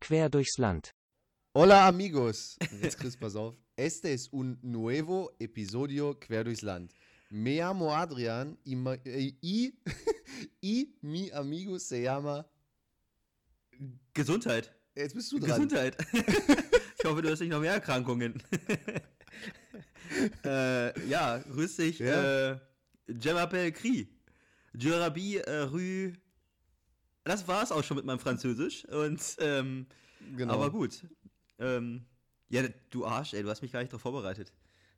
Quer durchs Land. Hola amigos. Jetzt Chris, pass auf. Este es un nuevo episodio Quer durchs Land. Me llamo Adrian y, ma- eh, y, y mi amigo se llama. Gesundheit. Jetzt bist du dran. Gesundheit. ich hoffe, du hast nicht noch mehr Erkrankungen. äh, ja, grüß dich. Ja. Äh, Je m'appelle Cri. Je rabi äh, rue. Das war's auch schon mit meinem Französisch. Und, ähm, Genau. aber gut. Ähm, ja, du Arsch, ey, du hast mich gar nicht darauf vorbereitet.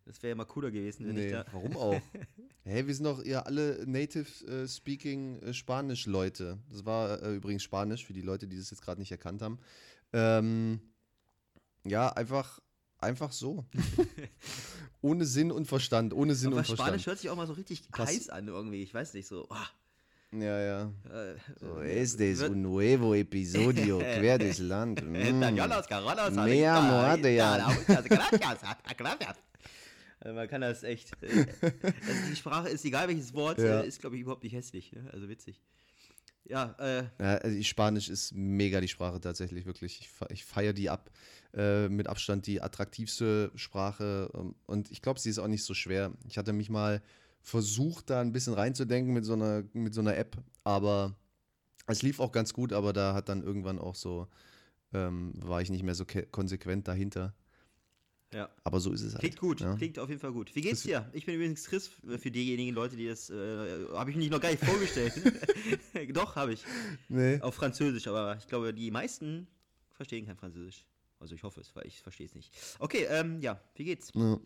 Das wäre ja mal cooler gewesen, wenn ich Nee, da. warum auch? Hey, wir sind doch ja alle native äh, speaking äh, Spanisch Leute. Das war äh, übrigens Spanisch für die Leute, die das jetzt gerade nicht erkannt haben. Ähm, ja, einfach einfach so. ohne Sinn und Verstand, ohne Sinn Aber und Verstand. Spanisch hört sich auch mal so richtig Pass- heiß an irgendwie. Ich weiß nicht, so. ah, Ja, ja. äh, So, äh, este es wird- un nuevo episodio quer durchs Land. Mm. Españolas, Carolas, Me llamo Adrian. Gracias. Äh, Man kann das echt. äh, Also die Sprache ist, egal welches Wort, Ja. äh, ist, glaube ich, überhaupt nicht hässlich. Ne? Also witzig. Ja, äh, Ja, also Spanisch ist mega die Sprache tatsächlich, wirklich. Ich, ich feiere die ab. Äh, mit Abstand die attraktivste Sprache. ähm, Und ich glaube, sie ist auch nicht so schwer. Ich hatte mich mal versucht, da ein bisschen reinzudenken mit so einer, mit so einer App, aber es lief auch ganz gut, aber da hat dann irgendwann auch so, ähm, war ich nicht mehr so konsequent dahinter. Ja. Aber so ist es halt. Klingt gut, Ja. klingt auf jeden Fall gut. Wie geht's dir? Ich bin übrigens Chris, äh, für diejenigen Leute, die das, äh, habe ich mich noch gar nicht vorgestellt. Doch, habe ich. Nee. Auf Französisch, aber ich glaube, die meisten verstehen kein Französisch. Also ich hoffe es, weil ich verstehe es nicht. Okay, ähm, ja, wie geht's? Ja.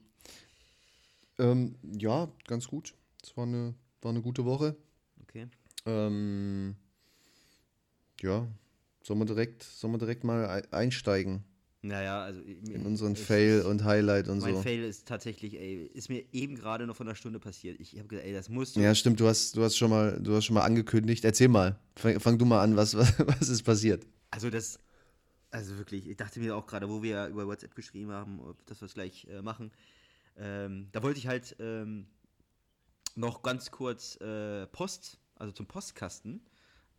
Ähm, ja, ganz gut. Es war eine, war eine gute Woche. Okay. Ähm, ja, sollen wir direkt, sollen wir direkt mal ei- einsteigen Naja, also in unseren ich- Fail und Highlight und Mein so. Fail ist tatsächlich, ey, ist mir eben gerade noch von einer Stunde passiert. Ich habe gesagt, ey, das musst du. Ja, stimmt, du hast, du hast schon mal, du hast schon mal angekündigt. Erzähl mal. Fang, fang du mal an, was, was, was ist passiert? Also das, also wirklich, ich dachte mir auch gerade, wo wir über WhatsApp geschrieben haben, ob- dass wir es gleich äh, machen. Ähm, da wollte ich halt ähm, noch ganz kurz äh, Post, also zum Postkasten.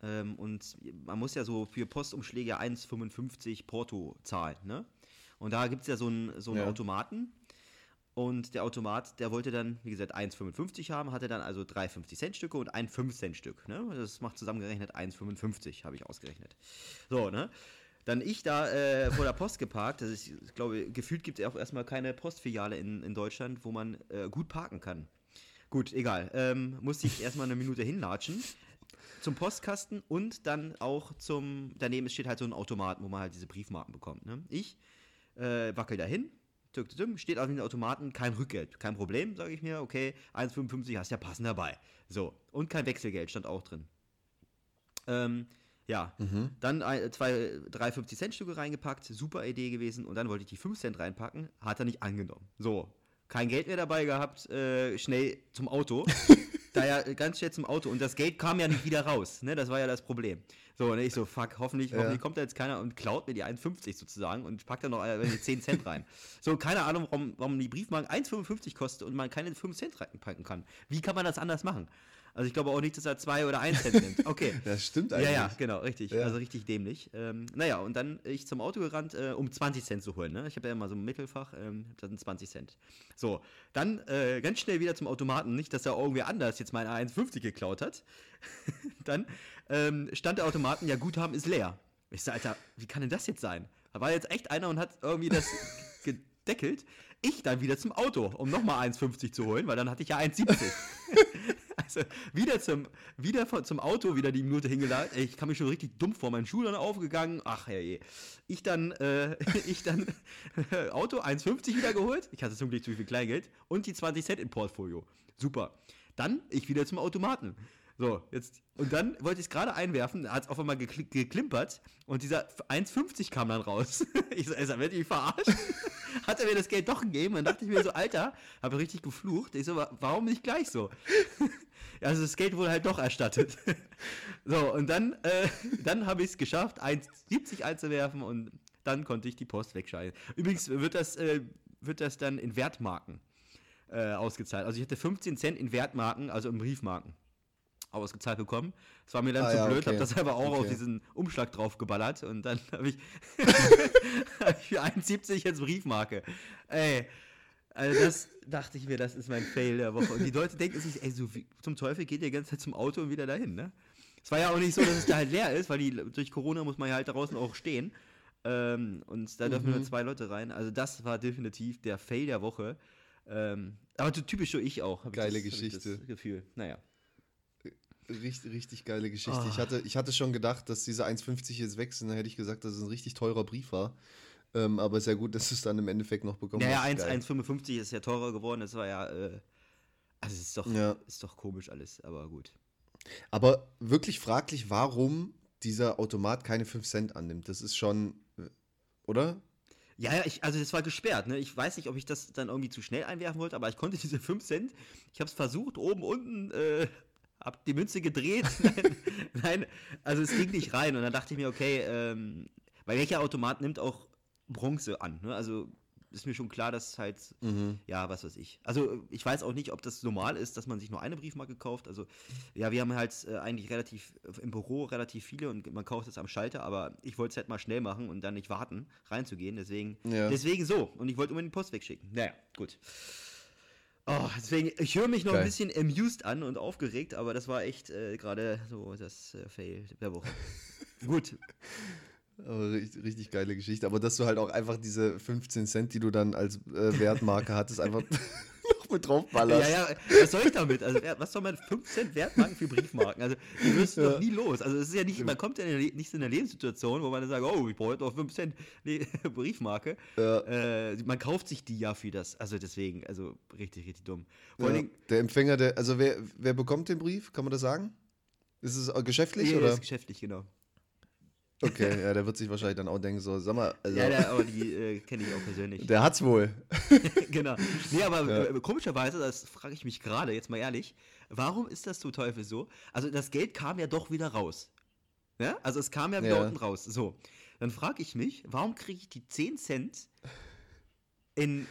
Ähm, und man muss ja so für Postumschläge 1,55 Porto zahlen, ne? Und da gibt es ja so einen, so einen Ja. Automaten. Und der Automat, der wollte dann, wie gesagt, 1,55 haben, hatte dann also drei 50-Cent-Stücke und ein 5-Cent-Stück. Ne? Das macht zusammengerechnet 1,55, habe ich ausgerechnet. So, ne? Dann ich da äh, vor der Post geparkt. Das ist, ich glaube, gefühlt gibt es auch erstmal keine Postfiliale in, in Deutschland, wo man äh, gut parken kann. Gut, egal. Ähm, musste ich erstmal eine Minute hinlatschen zum Postkasten und dann auch zum, daneben steht halt so ein Automat, wo man halt diese Briefmarken bekommt. Ne? Ich äh, wackel dahin, tück, tück, tück, steht auf dem Automaten kein Rückgeld. Kein Problem, sage ich mir, okay, 1,55 hast ja passend dabei. So, und kein Wechselgeld stand auch drin. Ähm, ja, dann ein, zwei, drei 50-Cent-Stücke reingepackt, super Idee gewesen. Und dann wollte ich die 5 Cent reinpacken, hat er nicht angenommen. So, kein Geld mehr dabei gehabt, äh, schnell zum Auto. da ja ganz schnell zum Auto. Und das Geld kam ja nicht wieder raus, ne? Das war ja das Problem. So, und ich so, fuck, hoffentlich, hoffentlich kommt da jetzt keiner und klaut mir die 1,50 sozusagen und packt da noch äh, die 10 Cent rein. So, keine Ahnung, warum, warum die Briefmarken 1,55 kostet und man keine 5 Cent reinpacken kann. Wie kann man das anders machen? Also ich glaube auch nicht, dass er 2 oder 1 Cent nimmt. Okay. Das stimmt Ja, eigentlich. ja, genau, richtig. Ja. Also richtig dämlich. Ähm, naja, und dann ich zum Auto gerannt, äh, um 20 Cent zu holen. Ne? Ich habe ja immer so ein Mittelfach, ähm, das sind 20 Cent. So, dann äh, ganz schnell wieder zum Automaten. Nicht, dass da irgendwer anders jetzt meine 1,50 geklaut hat. dann ähm, stand der Automaten, ja, Guthaben ist leer. Ich sag, Alter, wie kann denn das jetzt sein? Da war jetzt echt einer und hat irgendwie das gedeckelt. Ich dann wieder zum Auto, um nochmal 1,50 zu holen, weil dann hatte ich ja 1,70. Also wieder zum, wieder zum Auto, wieder die Minute hingeladen. Ich kam mir schon richtig dumm vor, mein Schuh dann aufgegangen. Ach herrje. Ich dann, äh, ich dann Auto 1,50 wieder geholt. Ich hatte zum Glück zu viel Kleingeld und die 20 Cent im Portfolio. Super. Dann ich wieder zum Automaten. So, jetzt, und dann wollte ich es gerade einwerfen, hat es auf einmal gekli- geklimpert und dieser 1,50 kam dann raus. Ich so, sag, werd ich verarscht? Hat er mir das Geld doch gegeben? Dann dachte ich mir so, Alter, habe richtig geflucht. Ich so, wa- warum nicht gleich so? Also das Geld wurde halt doch erstattet. So, und dann, äh, dann habe ich es geschafft, 1,70 einzuwerfen und dann konnte ich die Post wegschalten. Übrigens wird das, äh, wird das dann in Wertmarken äh, ausgezahlt. Also ich hatte 15 Cent in Wertmarken, also in Briefmarken ausgezahlt bekommen. Das war mir dann Ah, zu ja, blöd, okay. habe das aber auch auf Okay. diesen Umschlag drauf geballert und dann habe ich, hab ich für 1,70 jetzt Briefmarke. Ey, also das dachte ich mir, das ist mein Fail der Woche. Und die Leute denken sich, ey, so wie, zum Teufel geht ihr die ganze Zeit zum Auto und wieder dahin, ne? Es war ja auch nicht so, dass es da halt leer ist, weil die, durch Corona muss man ja halt draußen auch stehen. Ähm, und da dürfen Mhm. nur zwei Leute rein. Also das war definitiv der Fail der Woche. Ähm, aber typisch so ich auch. hab ich Geile das, Geschichte. Das Gefühl. Naja. Richtig, richtig geile Geschichte. Ich, Oh. hatte, ich hatte schon gedacht, dass diese 1,50 jetzt weg sind. Da hätte ich gesagt, dass es ein richtig teurer Brief war. Ähm, aber ist ja gut, dass du es dann im Endeffekt noch bekommen Naja, hast. 1 Geil. 1,55 ist ja teurer geworden. Das war ja. Äh, also, es ist doch, Ja. ist doch komisch alles, aber gut. Aber wirklich fraglich, warum dieser Automat keine 5 Cent annimmt. Das ist schon, äh, oder? Ja, ja, ich, also das war gesperrt, ne? Ich weiß nicht, ob ich das dann irgendwie zu schnell einwerfen wollte, aber ich konnte diese 5 Cent, ich habe es versucht, oben, unten, äh, hab die Münze gedreht. nein, nein, also es ging nicht rein. Und dann dachte ich mir, okay, ähm, weil welcher Automat nimmt auch Bronze an, ne? Also ist mir schon klar, dass halt, Mhm. ja, was weiß ich. Also ich weiß auch nicht, ob das normal ist, dass man sich nur eine Briefmarke kauft. Also ja, wir haben halt äh, eigentlich relativ im Büro relativ viele und man kauft es am Schalter, aber ich wollte es halt mal schnell machen und dann nicht warten, reinzugehen. Deswegen, Ja. deswegen so. Und ich wollte unbedingt die Post wegschicken. Naja, gut. Oh, deswegen, ich höre mich noch ein Geil. bisschen amused an und aufgeregt, aber das war echt äh, gerade so das äh, Fail der Woche. gut. Aber richtig, richtig geile Geschichte. Aber dass du halt auch einfach diese 15 Cent, die du dann als äh, Wertmarke hattest, einfach noch mit draufballerst. Ja, ja, was soll ich damit? Also, was soll man 5 Cent Wertmarken für Briefmarken? Also, die wirst du Ja. doch nie los. Also, es ist ja nicht, man kommt ja nicht in eine Lebenssituation, wo man dann sagt, oh, ich brauche jetzt noch 5 Cent Briefmarke. Ja. Äh, man kauft sich die ja für das. Also, deswegen, also, richtig, richtig dumm. Ja. Dingen, Der Empfänger, der, also wer, wer bekommt den Brief? Kann man das sagen? Ist es geschäftlich nee, oder? ist geschäftlich, genau. Okay, ja, der wird sich wahrscheinlich dann auch denken, so, sag mal, also, Ja, der, aber die äh, kenne ich auch persönlich. der hat's wohl. genau. Nee, aber Ja. äh, komischerweise, das frage ich mich gerade, jetzt mal ehrlich, warum ist das zum Teufel so? Also das Geld kam ja doch wieder raus. Ja? Also es kam ja wieder Ja. unten raus. So. Dann frage ich mich, warum kriege ich die 10 Cent in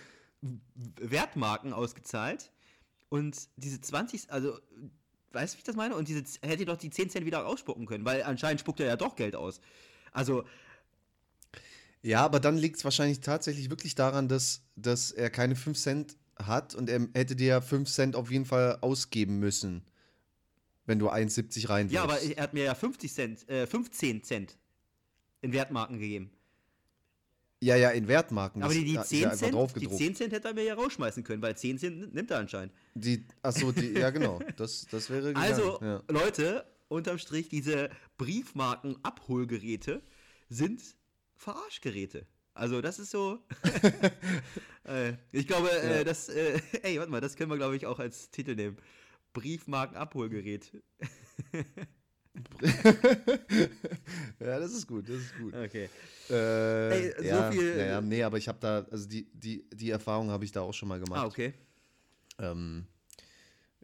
Wertmarken ausgezahlt und diese 20, also weißt du, wie ich das meine? Und diese hätte doch die 10 Cent wieder ausspucken können, weil anscheinend spuckt er ja doch Geld aus. Also, Ja, aber dann liegt es wahrscheinlich tatsächlich wirklich daran, dass, dass er keine 5 Cent hat und er hätte dir ja 5 Cent auf jeden Fall ausgeben müssen, wenn du 1,70 reinwirfst. ja, aber er hat mir ja 50 Cent, äh, 15 Cent in Wertmarken gegeben. Ja, ja, in Wertmarken. Aber die, die, ist 10 ja Cent, die draufgedruckt. 10 Cent hätte er mir ja rausschmeißen können, weil 10 Cent nimmt er anscheinend. Die, achso, die, ja genau, das, das wäre gegangen. Also, ja. Leute, unterm Strich, diese Briefmarken-Abholgeräte sind Verarschgeräte. Also, das ist so. äh, ich glaube, Ja. äh, das. Äh, ey, warte mal, das können wir, glaube ich, auch als Titel nehmen. Briefmarken-Abholgerät. ja, das ist gut, das ist gut. Okay. Äh, Ey, so ja, viel- ja, ja, nee, aber ich habe da, also die, die, die Erfahrung habe ich da auch schon mal gemacht. Ah, okay. Ähm,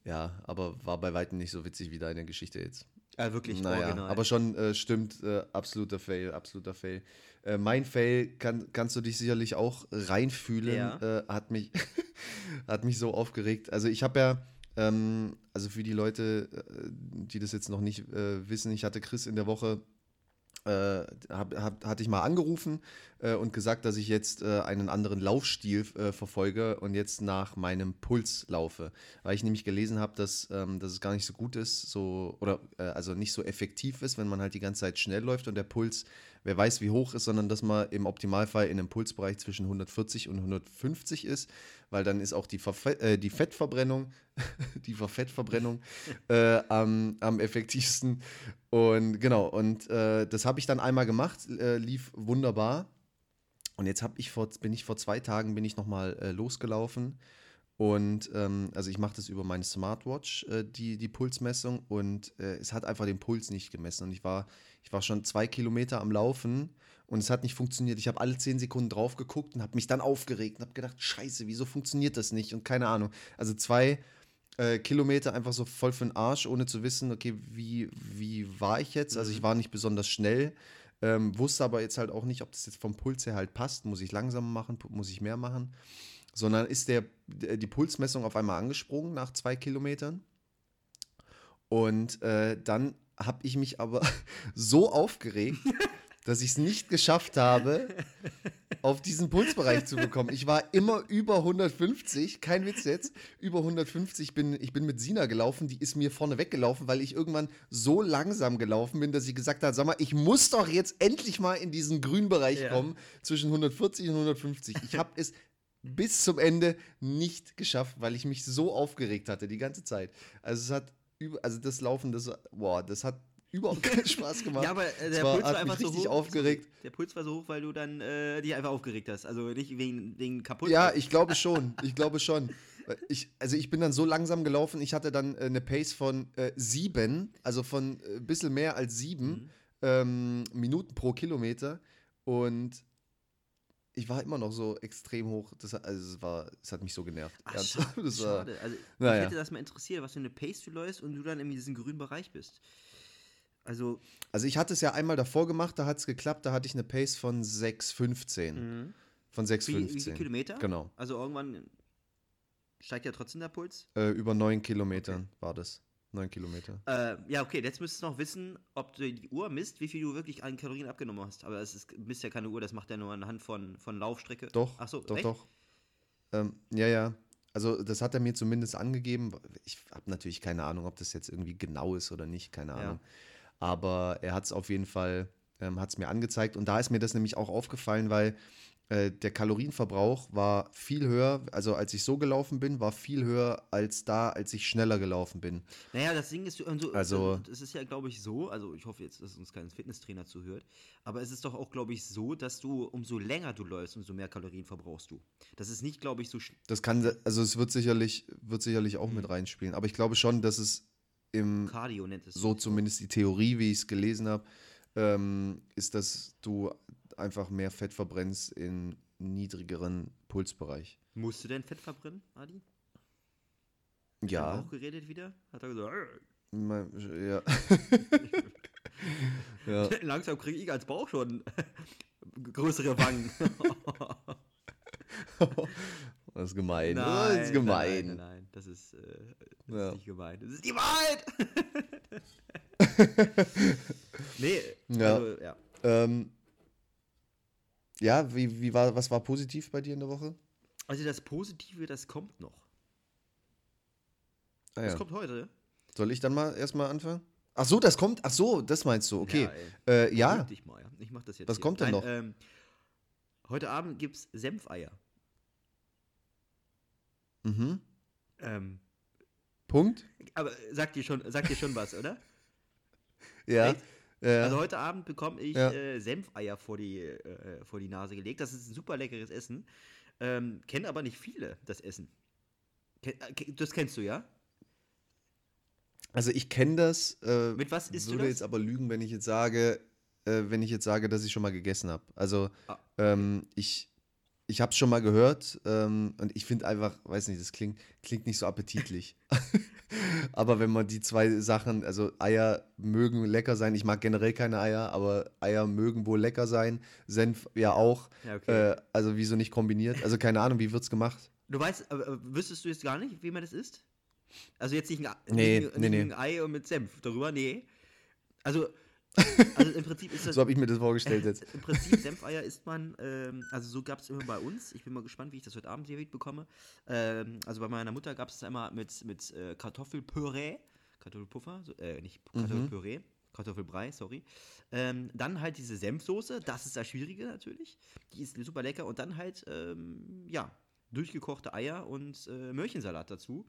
ja, aber war bei weitem nicht so witzig wie deine Geschichte jetzt. Ja, wirklich Naja, original. aber schon äh, stimmt, äh, absoluter Fail, absoluter Fail. Äh, mein Fail kann, kannst du dich sicherlich auch reinfühlen, Ja. äh, hat, mich, hat mich so aufgeregt. Also ich habe ja, ähm, also für die Leute, äh, die das jetzt noch nicht äh, wissen, ich hatte Chris in der Woche, äh, hab, hab, hatte ich mal angerufen äh, und gesagt, dass ich jetzt äh, einen anderen Laufstil äh, verfolge und jetzt nach meinem Puls laufe. Weil ich nämlich gelesen habe, dass, ähm, dass es gar nicht so gut ist, so, oder äh, also nicht so effektiv ist, wenn man halt die ganze Zeit schnell läuft und der Puls, wer weiß wie hoch ist, sondern dass man im Optimalfall in einem Pulsbereich zwischen 140 und 150 ist, weil dann ist auch die, Verfe äh, die Fettverbrennung, die Verfettverbrennung äh, am, am effektivsten. Und genau, und äh, das habe ich dann einmal gemacht, äh, lief wunderbar. Und jetzt habe ich vor, bin ich vor zwei Tagen bin ich nochmal äh, losgelaufen. Und ähm, also ich mache das über meine Smartwatch, äh, die, die Pulsmessung, und äh, es hat einfach den Puls nicht gemessen. Und ich war, ich war schon zwei Kilometer am Laufen und es hat nicht funktioniert. Ich habe alle zehn Sekunden drauf geguckt und habe mich dann aufgeregt und habe gedacht, scheiße, wieso funktioniert das nicht? Und keine Ahnung. Also zwei äh, Kilometer einfach so voll für den Arsch, ohne zu wissen, okay, wie, wie war ich jetzt? Also ich war nicht besonders schnell. Ähm, wusste aber jetzt halt auch nicht, ob das jetzt vom Puls her halt passt. Muss ich langsamer machen, muss ich mehr machen? Sondern ist der, die Pulsmessung auf einmal angesprungen nach zwei Kilometern. Und äh, dann habe ich mich aber so aufgeregt, dass ich es nicht geschafft habe, auf diesen Pulsbereich zu bekommen. Ich war immer über 150, kein Witz jetzt, über 150. Bin, ich bin mit Sina gelaufen, die ist mir vorne weggelaufen, weil ich irgendwann so langsam gelaufen bin, dass sie gesagt hat, sag mal, ich muss doch jetzt endlich mal in diesen grünen Bereich ja. kommen, zwischen 140 und 150. Ich habe es bis zum Ende nicht geschafft, weil ich mich so aufgeregt hatte die ganze Zeit. Also es hat also das Laufen, das, boah, das hat überhaupt keinen Spaß gemacht. ja, aber äh, der war, Puls war einfach so hoch. aufgeregt. Der Puls war so hoch, weil du dann äh, dich einfach aufgeregt hast. Also nicht wegen, wegen kaputt. Ja, ich glaube schon. Ich glaube schon. Ich, also ich bin dann so langsam gelaufen, ich hatte dann äh, eine Pace von äh, sieben, also von ein äh, bisschen mehr als sieben mhm. ähm, Minuten pro Kilometer. Und ich war immer noch so extrem hoch. Das, also es, war, es hat mich so genervt. Ach, schade. Das war, schade. Also, naja. Ich hätte das mal interessiert, was für eine Pace du läufst und du dann in diesem grünen Bereich bist. Also, also ich hatte es ja einmal davor gemacht, da hat es geklappt, da hatte ich eine Pace von 6,15. Mhm. Von 6,15. Wie, wie viele Kilometer? Genau. Also irgendwann steigt ja trotzdem der Puls? Äh, über 9 Kilometern okay. war das. 9 Kilometer. Äh, ja, okay, jetzt müsstest du noch wissen, ob du die Uhr misst, wie viel du wirklich an Kalorien abgenommen hast. Aber es ist, misst ja keine Uhr, das macht ja nur anhand von, von Laufstrecke. Doch, Ach so, doch, echt? doch. Ähm, ja, ja. Also das hat er mir zumindest angegeben. Ich habe natürlich keine Ahnung, ob das jetzt irgendwie genau ist oder nicht, keine Ahnung. Ja. Aber er hat es auf jeden Fall, ähm, hat es mir angezeigt. Und da ist mir das nämlich auch aufgefallen, weil äh, der Kalorienverbrauch war viel höher, also als ich so gelaufen bin, war viel höher als da, als ich schneller gelaufen bin. Naja, das Ding ist, also, also es ist ja, glaube ich, so, also ich hoffe jetzt, dass uns kein Fitnesstrainer zuhört, aber es ist doch auch, glaube ich, so, dass du, umso länger du läufst, umso mehr Kalorien verbrauchst du. Das ist nicht, glaube ich, so. Das kann, also es wird sicherlich, wird sicherlich auch mhm. mit reinspielen, aber ich glaube schon, dass es im Cardio nennt es so zumindest die Theorie, wie ich es gelesen habe, ähm, ist, dass du einfach mehr Fett verbrennst in niedrigeren Pulsbereich. Musst du denn Fett verbrennen, Adi? Ja. Hat er auch geredet wieder? Hat er gesagt, ja. ja. Langsam kriege ich als Bauch schon größere Wangen. das ist gemein. Nein, das ist gemein. Nein, nein, nein, das ist, äh, das ja. ist nicht gemein. Das ist die Wahrheit! nee, ja. Also, ja. Ähm, ja, wie, wie war, was war positiv bei dir in der Woche? Also das Positive, das kommt noch. Ah, ja. Das kommt heute. Soll ich dann mal erstmal anfangen? Ach so, das kommt. Ach so, das meinst du. Okay. Ja. Äh, ja. Ich, mal, ja. ich mach das jetzt. Was hier. kommt denn Nein, noch? Ähm, heute Abend gibt's Senfeier. Mhm. Ähm, Punkt. Aber sagt dir schon, sagt dir schon was, oder? ja. Echt? Ja. Also heute Abend bekomme ich ja. äh, Senfeier vor die, äh, vor die Nase gelegt. Das ist ein super leckeres Essen. Ähm, kennen aber nicht viele das Essen. Ken, äh, das kennst du, ja? Also ich kenne das. Äh, Mit was isst würde du das? jetzt aber lügen, wenn ich jetzt sage, äh, wenn ich jetzt sage, dass ich schon mal gegessen habe. Also ah. ähm, ich ich habe es schon mal gehört ähm, und ich finde einfach, weiß nicht, das klingt, klingt nicht so appetitlich. aber wenn man die zwei Sachen, also Eier mögen lecker sein, ich mag generell keine Eier, aber Eier mögen wohl lecker sein, Senf ja auch. Ja, okay. äh, also wieso nicht kombiniert? Also keine Ahnung, wie wird es gemacht? Du weißt, äh, wüsstest du jetzt gar nicht, wie man das isst? Also jetzt nicht ein, nee, nicht, nee, nicht nee. ein Ei und mit Senf darüber, nee. Also also im Prinzip ist das. so habe ich mir das vorgestellt jetzt. Im Prinzip Senfeier isst man, ähm, also so gab es immer bei uns. Ich bin mal gespannt, wie ich das heute Abend hier bekomme. Ähm, also bei meiner Mutter gab es einmal mit, mit äh, Kartoffelpüree, Kartoffelpuffer, so, äh, nicht mhm. Kartoffelpüree. Mhm. Kartoffelbrei, sorry. Ähm, dann halt diese Senfsoße, das ist das Schwierige natürlich. Die ist super lecker. Und dann halt, ähm, ja, durchgekochte Eier und äh, Möhrchensalat dazu.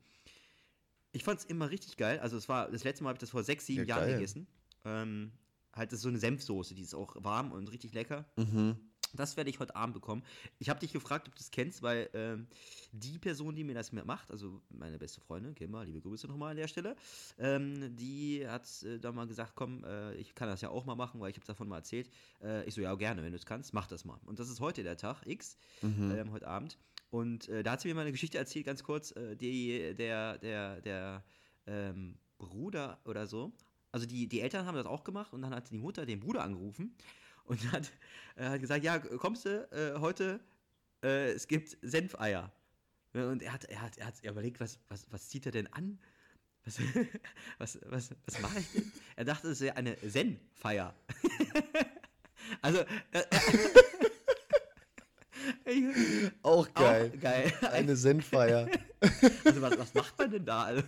Ich fand es immer richtig geil. Also es war, das letzte Mal habe ich das vor sechs, sieben ja, Jahren gegessen. Ähm, halt das ist so eine Senfsoße, die ist auch warm und richtig lecker. Mhm. Das werde ich heute Abend bekommen. Ich habe dich gefragt, ob du es kennst, weil ähm, die Person, die mir das macht, also meine beste Freundin, Kimmer, liebe Grüße nochmal an der Stelle, ähm, die hat äh, da mal gesagt, komm, äh, ich kann das ja auch mal machen, weil ich habe davon mal erzählt. Äh, ich so, ja, gerne, wenn du es kannst, mach das mal. Und das ist heute der Tag X, mhm. ähm, heute Abend. Und äh, da hat sie mir mal eine Geschichte erzählt, ganz kurz, äh, die, der, der, der ähm, Bruder oder so also die, die Eltern haben das auch gemacht und dann hat die Mutter den Bruder angerufen und hat, er hat gesagt, ja, kommst du äh, heute, äh, es gibt Senfeier. Und er hat, er hat, er hat überlegt, was, was, was zieht er denn an? Was, was, was, was mache ich denn? Er dachte, es wäre eine Zen-Feier. also, äh, Auch geil. Auch geil. Eine Zen-Feier. Also, was, was macht man denn da? Also,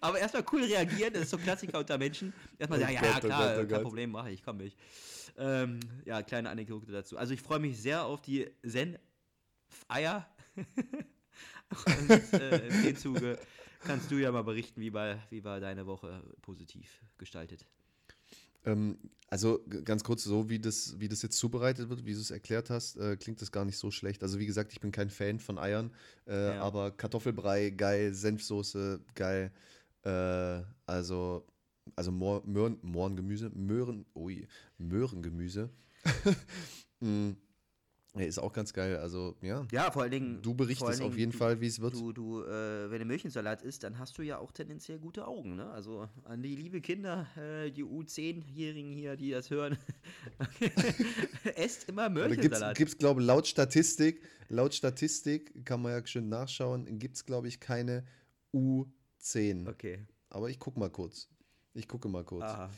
aber erstmal cool reagieren, das ist so Klassiker unter Menschen. Erstmal Oh sagen, ja, Gott, oh klar, Gott, oh kein Gott. Problem, mache ich, komm ich. Ähm, ja, kleine Anekdote dazu. Also ich freue mich sehr auf die Zen-Eier. Und äh, in dem Zuge kannst du ja mal berichten, wie war, wie war deine Woche positiv gestaltet. Ähm, also ganz kurz, so wie das, wie das jetzt zubereitet wird, wie du es erklärt hast, äh, klingt das gar nicht so schlecht. Also wie gesagt, ich bin kein Fan von Eiern, äh, Ja. aber Kartoffelbrei, geil, Senfsoße, geil. Äh, also, also Mohr, Möhren, Mohrengemüse, Möhren, ui, Möhrengemüse. mm, ja, ist auch ganz geil. Also, ja. Ja, vor allen Dingen. Du berichtest auf jeden du, Fall, wie es wird. Du, du äh, wenn du Milchsalat isst, dann hast du ja auch tendenziell gute Augen. Ne? Also an die liebe Kinder, äh, die U10-Jährigen hier, die das hören, esst immer Da gibt es, Milchsalat. gibt's, glaube ich, laut Statistik, laut Statistik, kann man ja schön nachschauen, gibt es, glaube ich, keine U10. Okay. Aber ich gucke mal kurz. Ich gucke mal kurz. Aha.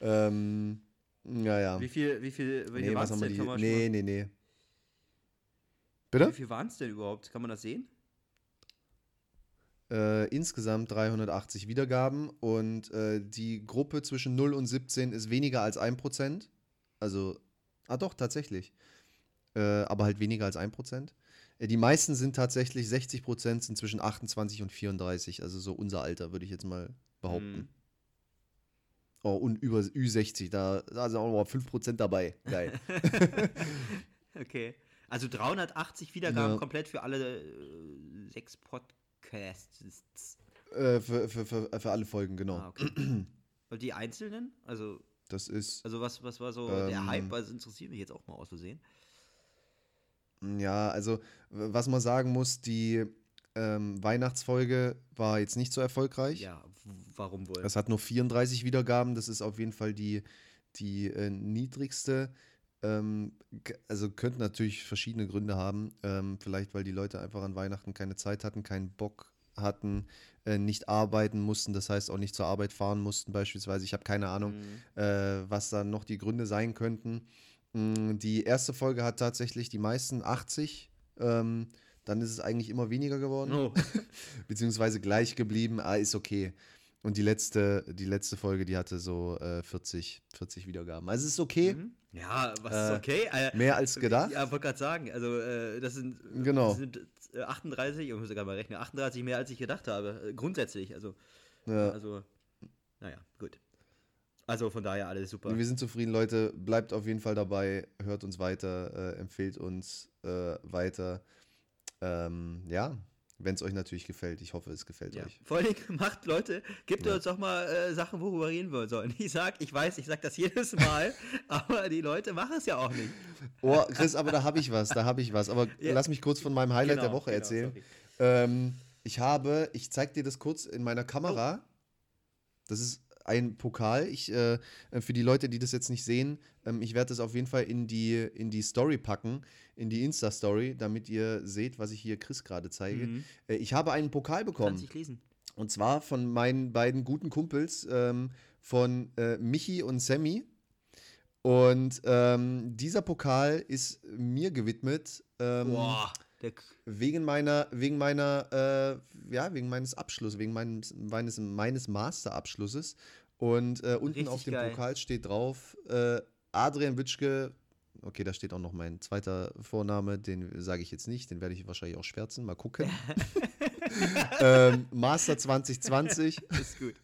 Ähm, naja. Wie viel, wie viel, wie Nee, was haben wir die? Nee, nee, nee. Wie Bitte? viel waren es denn überhaupt? Kann man das sehen? Äh, insgesamt 380 Wiedergaben und äh, die Gruppe zwischen 0 und 17 ist weniger als 1%. Also, ah doch, tatsächlich. Äh, aber halt weniger als 1%. Äh, die meisten sind tatsächlich 60% sind zwischen 28 und 34. Also so unser Alter, würde ich jetzt mal behaupten. Hm. Oh, und über Ü60, da, da sind auch noch mal 5% dabei. Geil. Okay. Also 380 Wiedergaben Ja. komplett für alle äh, sechs Podcasts. äh, für, für, für, für alle Folgen, genau. Ah, okay. Und die einzelnen? Also, Das ist, also was, was war so der Ähm. Hype? Also interessiert mich jetzt auch mal aus Versehen. Ja, also, was man sagen muss, die ähm, Weihnachtsfolge war jetzt nicht so erfolgreich. Ja, warum wohl? Es hat nur 34 Wiedergaben, das ist auf jeden Fall die, die äh, niedrigste. Ähm, also könnte natürlich verschiedene Gründe haben. Ähm, vielleicht, weil die Leute einfach an Weihnachten keine Zeit hatten, keinen Bock hatten, äh, nicht arbeiten mussten, das heißt auch nicht zur Arbeit fahren mussten beispielsweise. Ich habe keine Ahnung, Mhm. äh, was dann noch die Gründe sein könnten. Mm, Die erste Folge hat tatsächlich die meisten 80. Ähm, dann ist es eigentlich immer weniger geworden Oh. beziehungsweise gleich geblieben, ah, ist okay. Und die letzte, die letzte Folge, die hatte so äh, 40, 40 Wiedergaben. Also es ist okay, Mhm. Ja, was Äh, ist okay? Äh, mehr als gedacht. Ja, wollte gerade sagen, also äh, das sind, Genau. das sind äh, 38, ich muss gerade mal rechnen, 38 mehr als ich gedacht habe, äh, grundsätzlich, also, Ja. also, naja, gut. Also von daher alles super. Wir sind zufrieden, Leute. Bleibt auf jeden Fall dabei, hört uns weiter, äh, empfehlt uns äh, weiter. Ähm, ja, wenn es euch natürlich gefällt. Ich hoffe, es gefällt Ja. euch. Vor allem macht Leute, gebt Ja. uns doch mal äh, Sachen, worüber wir reden wollen sollen. Ich sag, ich weiß, ich sag das jedes Mal, aber die Leute machen es ja auch nicht. Oh, Chris, aber da habe ich was, da habe ich was. Aber Ja. lass mich kurz von meinem Highlight der Genau, Woche genau, erzählen. Ähm, ich habe, ich zeig dir das kurz in meiner Kamera. Das ist ein Pokal. Ich, äh, für die Leute, die das jetzt nicht sehen, ähm, ich werde das auf jeden Fall in die, in die Story packen, in die Insta-Story, damit ihr seht, was ich hier Chris gerade zeige. Mhm. Äh, ich habe einen Pokal Kannst bekommen. nicht lesen. Und zwar von meinen beiden guten Kumpels, ähm, von äh, Michi und Sammy. Und ähm, dieser Pokal ist mir gewidmet. Ähm, Boah, der, Wegen meiner, wegen meiner, äh, ja, wegen meines Abschlusses, wegen meines, meines, meines Masterabschlusses. Und äh, unten Richtig auf dem geil. Pokal steht drauf, äh, Adrian Witschke, okay, da steht auch noch mein zweiter Vorname, den sage ich jetzt nicht, den werde ich wahrscheinlich auch schwärzen, mal gucken. ähm, Master 2020, ist gut.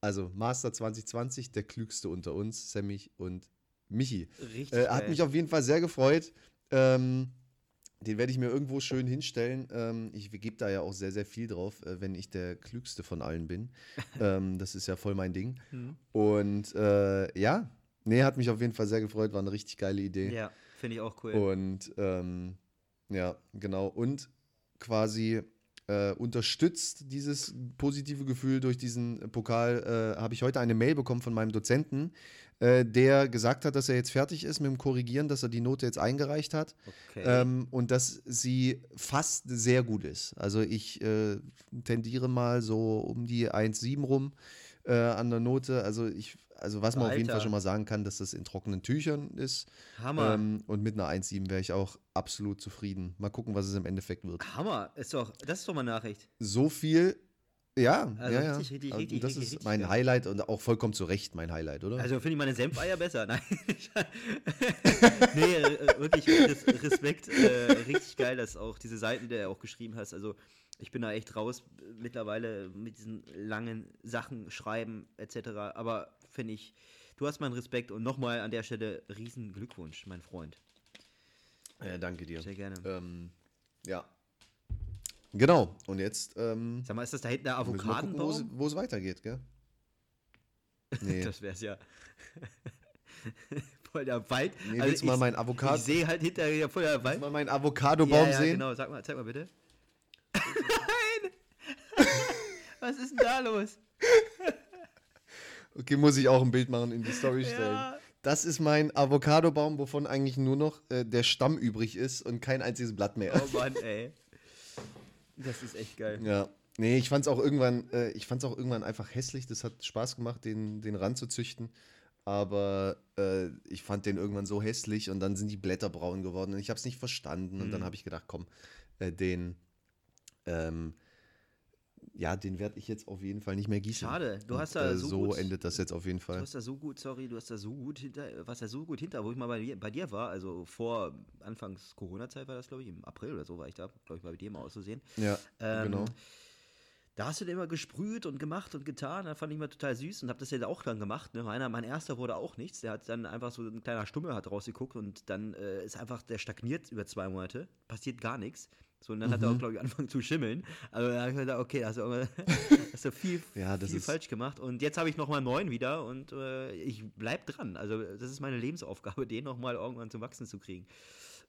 also Master 2020, der klügste unter uns, Sammy und Michi. Richtig Äh, hat mich auf jeden Fall sehr gefreut. Ähm, den werde ich mir irgendwo schön hinstellen. Ähm, ich gebe da ja auch sehr, sehr viel drauf, äh, wenn ich der Klügste von allen bin. ähm, das ist ja voll mein Ding. Mhm. Und äh, ja, nee, hat mich auf jeden Fall sehr gefreut. War eine richtig geile Idee. Ja, finde ich auch cool. Und ähm, ja, genau. Und quasi äh, unterstützt dieses positive Gefühl durch diesen Pokal, äh, habe ich heute eine Mail bekommen von meinem Dozenten, äh, der gesagt hat, dass er jetzt fertig ist mit dem Korrigieren, dass er die Note jetzt eingereicht hat. Okay. Ähm, und dass sie fast sehr gut ist. Also ich äh, tendiere mal so um die 1,7 rum äh, an der Note. Also ich, also was man auf jeden Alter. Fall schon mal sagen kann, dass das in trockenen Tüchern ist. Hammer. Ähm, und mit einer 1,7 wäre ich auch absolut zufrieden. Mal gucken, was es im Endeffekt wird. Hammer. Ist doch, das ist doch mal Nachricht. So viel, ja, Also ja, ja. richtig, richtig, Also richtig, das richtig, ist richtig mein. Highlight und auch vollkommen zu Recht mein Highlight, oder? Also finde ich meine Senfeier besser. Nein. nee, äh, wirklich res Respekt. Äh, richtig geil, dass auch diese Seiten, die du auch geschrieben hast. Also ich bin da echt raus äh, mittlerweile mit diesen langen Sachen schreiben etc. Aber finde ich, du hast meinen Respekt und nochmal an der Stelle riesen Glückwunsch, mein Freund. ja, danke dir. Sehr gerne. Ähm, ja. Genau. Und jetzt ähm, Sag mal, ist das da hinten der Avocadenbaum? wo es weitergeht, gell? Nee. Das wär's ja. voll der Wald. Nee, Also willst du mal ich- mein Avocado- Ich sehe halt hinter ja voll der Willst Wald. du mal meinen Avocadobaum ja, ja, sehen? genau. Sag mal, zeig mal bitte. Nein! Was ist denn da los? Okay, muss ich auch ein Bild machen in die Story stellen. Ja. Das ist mein Avocadobaum, wovon eigentlich nur noch äh, der Stamm übrig ist und kein einziges Blatt mehr. Oh Mann, ey. Das ist echt geil. Ja. Nee, ich fand's auch irgendwann, äh, ich fand's auch irgendwann einfach hässlich. Das hat Spaß gemacht, den, den Rand zu züchten. Aber äh, ich fand den irgendwann so hässlich und dann sind die Blätter braun geworden und ich habe es nicht verstanden. Und Mhm. dann habe ich gedacht, komm, äh, den, ähm, ja, den werde ich jetzt auf jeden Fall nicht mehr gießen. Schade, du hast da äh, so so gut- endet das jetzt auf jeden Du Fall. hast da so gut, sorry, du hast da so gut hinter, was da so gut hinter, wo ich mal bei dir, bei dir war, also vor Anfangs Corona-Zeit war das, glaube ich, im April oder so war ich da, glaube ich, bei dir mal auszusehen. Ja, Ähm, genau. Da hast du den immer gesprüht und gemacht und getan. Das fand ich immer total süß und habe das jetzt auch dann gemacht. Ne? Meiner, mein erster wurde auch nichts. Der hat dann einfach so ein kleiner Stummel hat rausgeguckt und dann äh, ist einfach, der stagniert über zwei Monate. Passiert gar nichts. So, und dann Mhm. hat er auch, glaube ich, angefangen zu schimmeln. Also da habe ich gedacht, okay, hast du, hast du viel, Ja, viel ist- falsch gemacht. Und jetzt habe ich nochmal einen neuen wieder und äh, ich bleib dran. Also das ist meine Lebensaufgabe, den nochmal irgendwann zum Wachsen zu kriegen.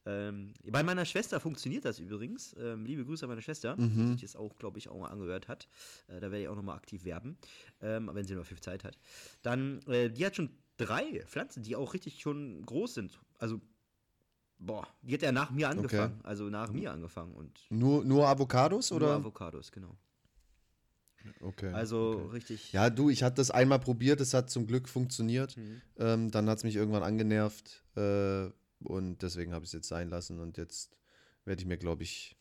Ähm, bei meiner Schwester funktioniert das übrigens. Ähm, liebe Grüße an meine Schwester, die Mhm. sich das auch, glaube ich, auch mal angehört hat. Äh, da werde ich auch nochmal aktiv werben, ähm, wenn sie noch viel Zeit hat. Dann, äh, die hat schon drei Pflanzen, die auch richtig schon groß sind. Also, boah, die hat ja nach mir angefangen. Also nach mir angefangen und Nur, nur Avocados nur oder? Avocados, genau. okay. Also okay. richtig. Ja, du, ich hatte das einmal probiert, es hat zum Glück funktioniert. Mhm. Ähm, dann hat es mich irgendwann angenervt äh, und deswegen habe ich es jetzt sein lassen und jetzt werde ich mir, glaube ich,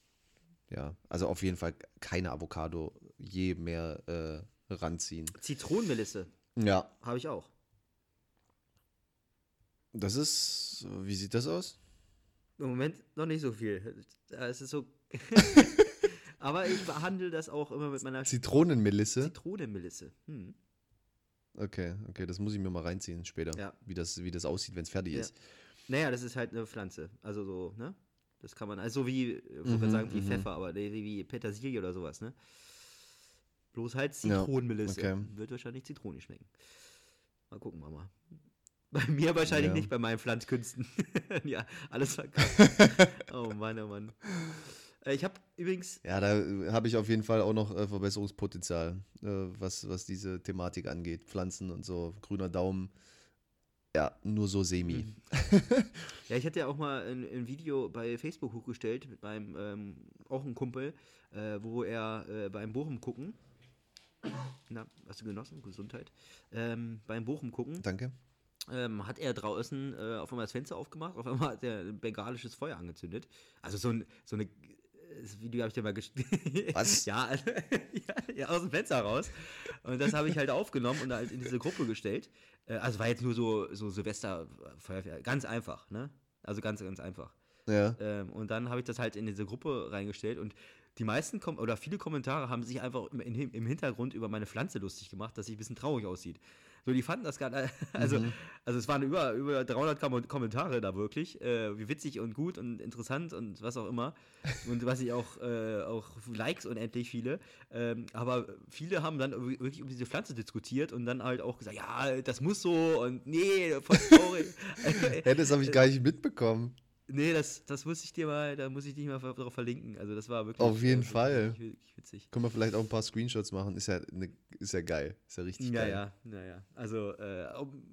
ja, also auf jeden Fall keine Avocado je mehr äh, ranziehen. Zitronenmelisse Ja, habe ich auch. das ist, wie sieht das aus? Im Moment noch nicht so viel. Ja, Es ist so. Aber ich behandle das auch immer mit meiner Zitronenmelisse? Zitronenmelisse. Hm. Okay, okay, das muss ich mir mal reinziehen später, Ja. wie, das, wie das aussieht, wenn es fertig Ja. ist. Naja, das ist halt eine Pflanze. Also so, ne? Das kann man, also so wie, ich Mhm, gerade sagen, wie mhm. Pfeffer, aber nee, wie Petersilie oder sowas, ne? Bloß halt Ja, Zitronenmelisse. okay. Wird wahrscheinlich Zitrone schmecken. Mal gucken wir mal. Bei mir wahrscheinlich Ja. nicht, bei meinen Pflanzkünsten. ja, alles verkackt. oh Mann, oh Mann. Äh, Ich habe übrigens, Ja, da äh, habe ich auf jeden Fall auch noch äh, Verbesserungspotenzial, äh, was, was diese Thematik angeht. Pflanzen und so, grüner Daumen. Ja, nur so semi. Mhm. ja, ich hatte ja auch mal ein, ein Video bei Facebook hochgestellt mit meinem, ähm, auch einem Kumpel, äh, wo er beim Bochum gucken, na, hast du genossen? Gesundheit. Ähm, beim Bochum gucken, Danke. Ähm, hat er draußen äh, auf einmal das Fenster aufgemacht, auf einmal hat er ein bengalisches Feuer angezündet. Also so, ein, so eine. Das Video habe ich dir mal gestellt. Was? ja, also, ja, ja, aus dem Fenster raus. Und das habe ich halt aufgenommen und halt in diese Gruppe gestellt. Äh, also war jetzt nur so, so Silvester-Feuerwehr. Ganz einfach, ne? Also ganz, ganz einfach. Ja. Ähm, und dann habe ich das halt in diese Gruppe reingestellt und die meisten kom oder viele Kommentare haben sich einfach im, im Hintergrund über meine Pflanze lustig gemacht, dass sie ein bisschen traurig aussieht. So, die fanden das gar nicht, also, Mhm. also es waren über, über 300 Kom Kommentare da wirklich, äh, wie witzig und gut und interessant und was auch immer. Und was ich auch, äh, auch Likes unendlich viele. Ähm, aber viele haben dann wirklich um diese Pflanze diskutiert und dann halt auch gesagt, ja, das muss so und nee, voll traurig. Hey, das habe ich gar nicht mitbekommen. Nee, das, das muss ich dir mal, da muss ich dich mal darauf verlinken. Also das war wirklich. Auf jeden äh, Fall. Wirklich, wirklich witzig. Können wir vielleicht auch ein paar Screenshots machen? Ist ja, ne, ist ja geil. Ist ja richtig Ja, geil. ja, ja, ja. Also, äh,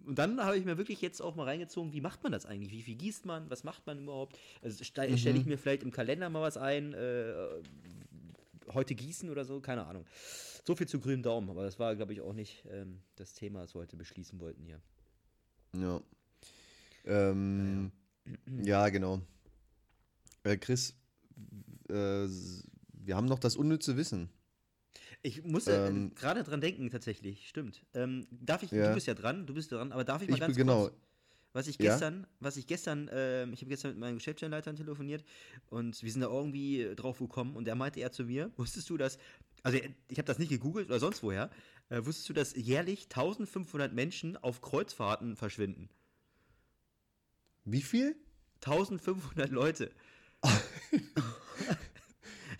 und dann habe ich mir wirklich jetzt auch mal reingezogen, wie macht man das eigentlich? Wie viel gießt man? Was macht man überhaupt? Also stelle Mhm. stell ich mir vielleicht im Kalender mal was ein, äh, heute gießen oder so, keine Ahnung. So viel zu grünem Daumen, aber das war, glaube ich, auch nicht ähm, das Thema, das wir heute beschließen wollten hier. Ja. Ähm, ja, genau. Äh, Chris, äh, wir haben noch das unnütze Wissen. Ich muss äh, Ähm, gerade dran denken, tatsächlich, stimmt. Ähm, darf ich, Ja. du bist ja dran, du bist dran, aber darf ich mal Ich ganz bin genau. kurz, was ich Ja? gestern, was ich gestern, ähm, ich habe gestern mit meinen Geschäftsstellenleitern telefoniert und wir sind da irgendwie drauf gekommen und der meinte er zu mir, wusstest du das, also ich habe das nicht gegoogelt oder sonst woher, äh, wusstest du, dass jährlich 1500 Menschen auf Kreuzfahrten verschwinden? Wie viel? 1500 Leute.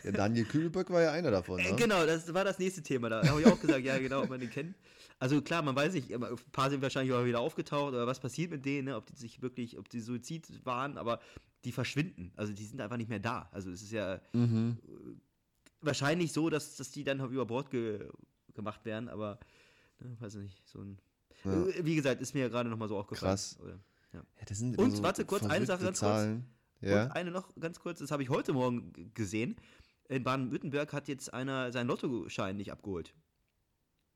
Der Daniel Kübelböck war ja einer davon. Äh, Ne? Genau, das war das nächste Thema. Da habe ich auch gesagt, ja, genau, ob man den kennt. Also klar, man weiß nicht, ein paar sind wahrscheinlich auch wieder aufgetaucht oder was passiert mit denen, ne? ob die sich wirklich, ob die Suizid waren, aber die verschwinden. Also die sind einfach nicht mehr da. Also es ist ja Mhm. wahrscheinlich so, dass, dass die dann über Bord ge gemacht werden, aber ne, weiß ich nicht, so ein. Ja. Äh, Wie gesagt, ist mir ja gerade nochmal so aufgefallen. Krass. Oder, Ja, sind Und, immer warte, kurz, eine Sache ganz kurz. Zahlen. Ja. Und eine noch ganz kurz, das habe ich heute Morgen gesehen. In Baden-Württemberg hat jetzt einer seinen Lottoschein nicht abgeholt.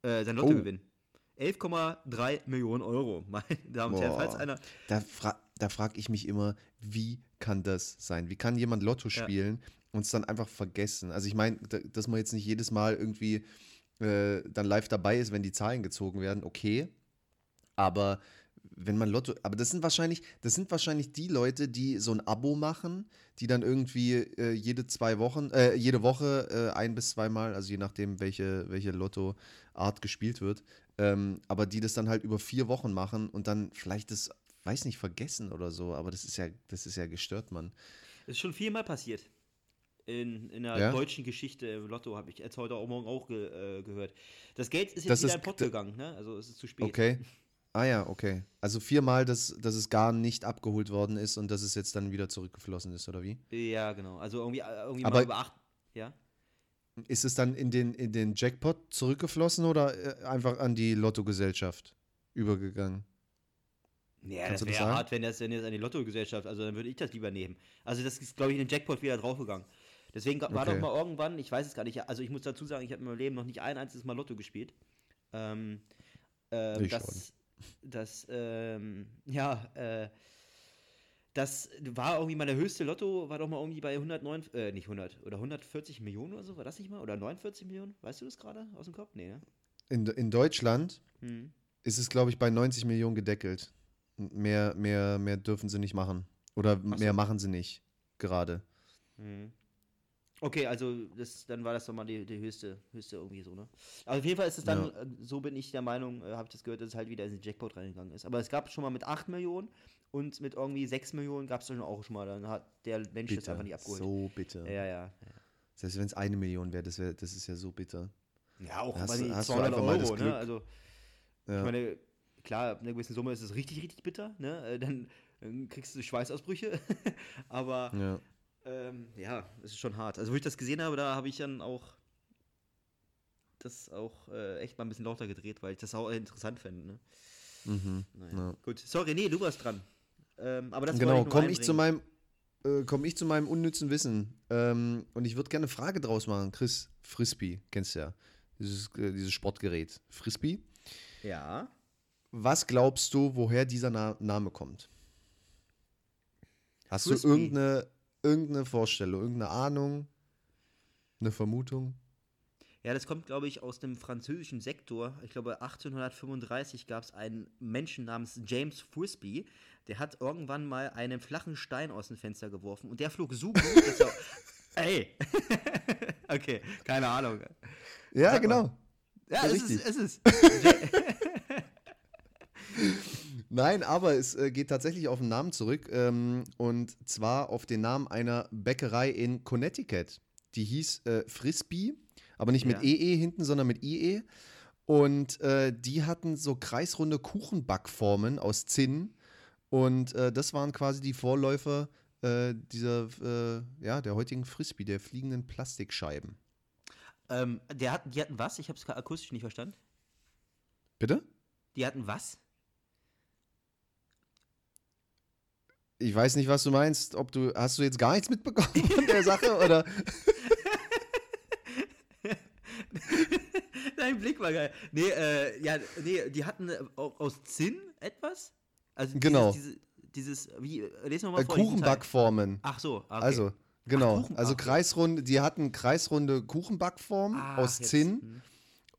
Äh, sein Lottogewinn. 11,3 Millionen Euro, meine Damen und Herren. Falls einer. Da, fra da frage ich mich immer, wie kann das sein? Wie kann jemand Lotto Ja. spielen und es dann einfach vergessen? Also ich meine, da, dass man jetzt nicht jedes Mal irgendwie äh, dann live dabei ist, wenn die Zahlen gezogen werden, okay. Aber wenn man Lotto, aber das sind wahrscheinlich, das sind wahrscheinlich die Leute, die so ein Abo machen, die dann irgendwie äh, jede zwei Wochen, äh, jede Woche äh, ein bis zweimal, also je nachdem, welche, welche Lotto-Art gespielt wird, ähm, aber die das dann halt über vier Wochen machen und dann vielleicht das, weiß nicht, vergessen oder so, aber das ist ja, das ist ja gestört, Mann. Das ist schon viermal passiert. In, in der Ja? deutschen Geschichte im Lotto habe ich jetzt heute auch morgen auch ge äh, gehört. Das Geld ist jetzt Das wieder ist in den Pott gegangen, ne? Also es ist zu spät. Okay. Ah ja, okay. Also viermal, dass, dass es gar nicht abgeholt worden ist und dass es jetzt dann wieder zurückgeflossen ist, oder wie? Ja, genau. Also irgendwie, äh, irgendwie Aber- mal über acht. Ja? Ist es dann in den, in den Jackpot zurückgeflossen oder äh, einfach an die Lottogesellschaft übergegangen? Ja, Kannst das wäre sagen? hart, wenn das, wenn das an die Lottogesellschaft, also dann würde ich das lieber nehmen. Also das ist, glaube ich, in den Jackpot wieder draufgegangen. Deswegen war Okay. doch mal irgendwann, ich weiß es gar nicht, also ich muss dazu sagen, ich habe in meinem Leben noch nicht ein einziges Mal Lotto gespielt. Ähm, ähm, Ich das, das, ähm, ja, äh, das war irgendwie meine höchste Lotto, war doch mal irgendwie bei 109, äh, nicht 100, oder 140 Millionen oder so, war das nicht mal? Oder 49 Millionen? Weißt du das gerade aus dem Kopf? Nee, ne? In, in Deutschland Hm. ist es, glaube ich, bei 90 Millionen gedeckelt. Mehr, mehr, mehr dürfen sie nicht machen. Oder so. mehr machen sie nicht gerade. Mhm. Okay, also das, dann war das doch mal die, die höchste, höchste irgendwie so, ne? Aber auf jeden Fall ist es dann, äh, so bin ich der Meinung, äh, habe ich das gehört, dass es halt wieder in den Jackpot reingegangen ist. Aber es gab schon mal mit 8 Millionen und mit irgendwie 6 Millionen gab es dann auch schon mal. Dann hat der Mensch das Bitter. einfach nicht abgeholt. So bitter. Ja, ja. Selbst wenn es eine Million wäre, das, wär, das ist ja so bitter. Ja, auch Hast nicht, hast du 200 einfach mal das Euro, ne? Also, Ja. ich meine, klar, ab einer gewissen Summe ist es richtig, richtig bitter, ne? Äh, Dann, dann kriegst du Schweißausbrüche. Aber ja. Ähm, ja, es ist schon hart. Also, wo ich das gesehen habe, da habe ich dann auch das auch äh, echt mal ein bisschen lauter gedreht, weil ich das auch interessant fände. Ne? Mhm. Naja. Ja. Gut, sorry, nee, du warst dran. Ähm, aber das Genau, komme ich zu meinem, äh, komme ich zu meinem unnützen Wissen. Ähm, und ich würde gerne eine Frage draus machen. Chris, Frisbee, kennst du ja. Dieses, äh, dieses Sportgerät. Frisbee. Ja. Was glaubst du, woher dieser Na Name kommt? Hast Frisbee. du irgendeine, irgendeine Vorstellung, irgendeine Ahnung, eine Vermutung? Ja, das kommt, glaube ich, aus dem französischen Sektor. Ich glaube, 1835 gab es einen Menschen namens James Frisbee, der hat irgendwann mal einen flachen Stein aus dem Fenster geworfen und der flog so gut, dass er. Ey! okay, keine Ahnung. Ja, Sag mal. genau. Ja, Ja, es richtig. ist, es ist. Nein, aber es äh, geht tatsächlich auf den Namen zurück. Ähm, und zwar auf den Namen einer Bäckerei in Connecticut. Die hieß äh, Frisbee, aber nicht mit Ja. EE hinten, sondern mit IE. Und äh, die hatten so kreisrunde Kuchenbackformen aus Zinn. Und äh, das waren quasi die Vorläufer äh, dieser, äh, ja, der heutigen Frisbee, der fliegenden Plastikscheiben. Ähm, der hat, die hatten was? Ich habe es akustisch nicht verstanden. Bitte? Die hatten was? Ich weiß nicht, was du meinst. Ob du hast du jetzt gar nichts mitbekommen von der Sache oder? Dein Blick war geil. Nee, äh, ja, nee, die hatten äh, auch aus Zinn etwas? Also Genau. Dieses, dieses, dieses wie, lesen wir mal Äh, vor. Kuchenbackformen. Ach so, okay. Also, genau. Kuchen- also ach. kreisrunde, die hatten kreisrunde Kuchenbackformen Ach, aus jetzt, Zinn hm.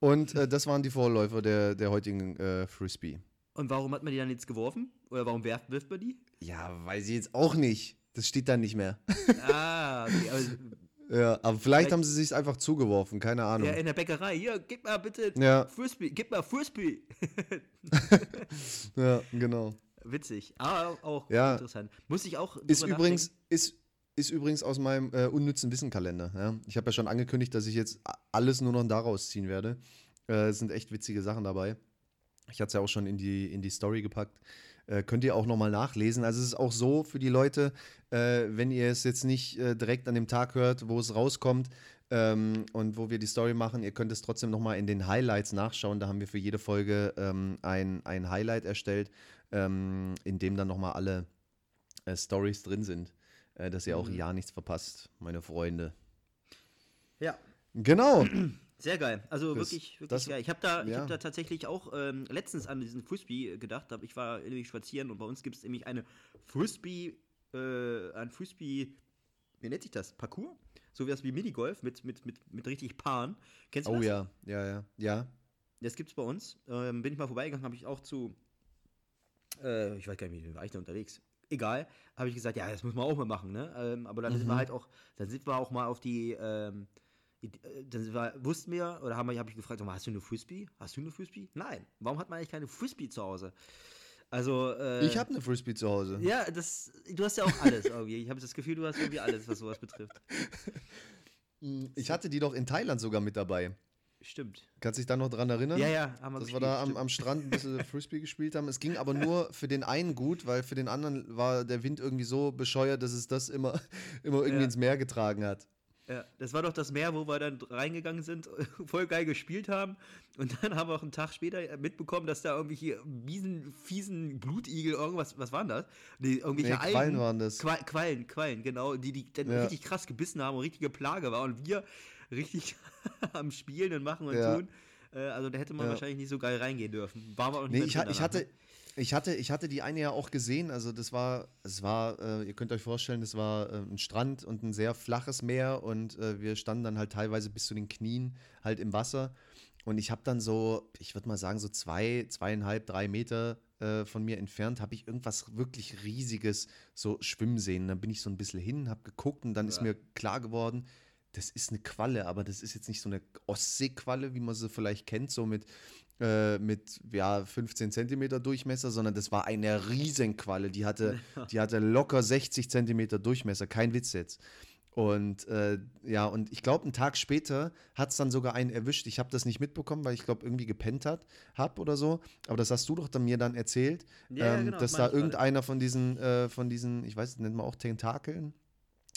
und äh, das waren die Vorläufer der, der heutigen äh, Frisbee. Und warum hat man die dann jetzt geworfen? Oder warum werft, wirft man die? Ja, weiß ich jetzt auch nicht. Das steht da nicht mehr. ah, okay. Aber, ja, aber vielleicht Vielleicht- haben sie sich einfach zugeworfen, keine Ahnung. ja, in der Bäckerei. Hier, gib mal bitte Ja, Frisbee. Gib mal Frisbee. ja, genau. Witzig. Aber auch Ja. interessant. Muss ich auch. Ist übrigens, nachdenken. ist, ist übrigens aus meinem äh, unnützen Wissenkalender. Ja? Ich habe ja schon angekündigt, dass ich jetzt alles nur noch daraus ziehen werde. Äh, es sind echt witzige Sachen dabei. Ich hatte es ja auch schon in die, in die Story gepackt. Äh, könnt ihr auch nochmal nachlesen. Also es ist auch so für die Leute, äh, wenn ihr es jetzt nicht äh, direkt an dem Tag hört, wo es rauskommt ähm, und wo wir die Story machen, ihr könnt es trotzdem nochmal in den Highlights nachschauen. Da haben wir für jede Folge ähm, ein, ein Highlight erstellt, ähm, in dem dann nochmal alle äh, Stories drin sind, äh, dass ihr auch Mhm. ja nichts verpasst, meine Freunde. Ja, Genau. sehr geil. Also Das- wirklich, wirklich das- geil. Ich habe da, ich ja. hab da tatsächlich auch ähm, letztens an diesen Frisbee gedacht. Hab, ich war nämlich spazieren und bei uns gibt es nämlich eine Frisbee, äh, ein Frisbee, wie nennt sich das? Parcours? So wie das wie Minigolf mit, mit, mit, mit richtig Paaren. Kennst du Oh das? ja, ja, ja, ja. Das gibt's bei uns. Ähm, bin ich mal vorbeigegangen, habe ich auch zu, äh, ich weiß gar nicht, wie war ich da unterwegs? Egal, habe ich gesagt, ja, das muss man auch mal machen, ne? Ähm, aber dann sind wir Mhm. halt auch, dann sind wir auch mal auf die, ähm, äh, dann sind wir, wussten wir, oder haben wir, habe ich gefragt, hast du eine Frisbee? Hast du eine Frisbee? Nein. Warum hat man eigentlich keine Frisbee zu Hause? Also, äh, Ich habe eine Frisbee zu Hause. ja, das, du hast ja auch alles irgendwie. Ich habe das Gefühl, du hast irgendwie alles, was sowas betrifft. Ich hatte die doch in Thailand sogar mit dabei. Stimmt. Kannst dich da noch dran erinnern? Ja, ja, haben wir Dass wir gespielt, da am, am Strand ein bisschen Frisbee gespielt haben. Es ging aber nur für den einen gut, weil für den anderen war der Wind irgendwie so bescheuert, dass es das immer, immer irgendwie Ja. ins Meer getragen hat. Ja, das war doch das Meer, wo wir dann reingegangen sind, voll geil gespielt haben. Und dann haben wir auch einen Tag später mitbekommen, dass da irgendwelche miesen, fiesen Blutigel, irgendwas, was waren das? Nee, irgendwelche Nee, Algen. Quallen waren das. Qua Quallen, Quallen, genau, die, die dann Ja. richtig krass gebissen haben und richtige Plage war. Und wir richtig am Spielen und machen und Ja. tun. Äh, also da hätte man Ja. wahrscheinlich nicht so geil reingehen dürfen. War aber auch nicht Nee, ich, ha- ich, hatte, ne? Ich, hatte, ich hatte die eine ja auch gesehen. Also das war, es war, äh, ihr könnt euch vorstellen, das war äh, ein Strand und ein sehr flaches Meer und äh, wir standen dann halt teilweise bis zu den Knien halt im Wasser. Und ich habe dann so, ich würde mal sagen, so zwei, zweieinhalb, drei Meter äh, von mir entfernt, habe ich irgendwas wirklich Riesiges so schwimmen sehen. Dann bin ich so ein bisschen hin, habe geguckt und dann ist Ja. mir klar geworden, das ist eine Qualle, aber das ist jetzt nicht so eine Ostseequalle, wie man sie vielleicht kennt, so mit, äh, mit ja, 15 Zentimeter Durchmesser, sondern das war eine Riesenqualle. Die hatte, die hatte locker 60 Zentimeter Durchmesser, kein Witz jetzt. Und äh, ja, und ich glaube, einen Tag später hat es dann sogar einen erwischt. Ich habe das nicht mitbekommen, weil ich glaube, irgendwie gepennt hat, hab oder so. Aber das hast du doch dann mir dann erzählt, Ja, ähm, genau, dass das da irgendeiner von diesen, äh, von diesen, ich weiß, nennt man auch Tentakeln,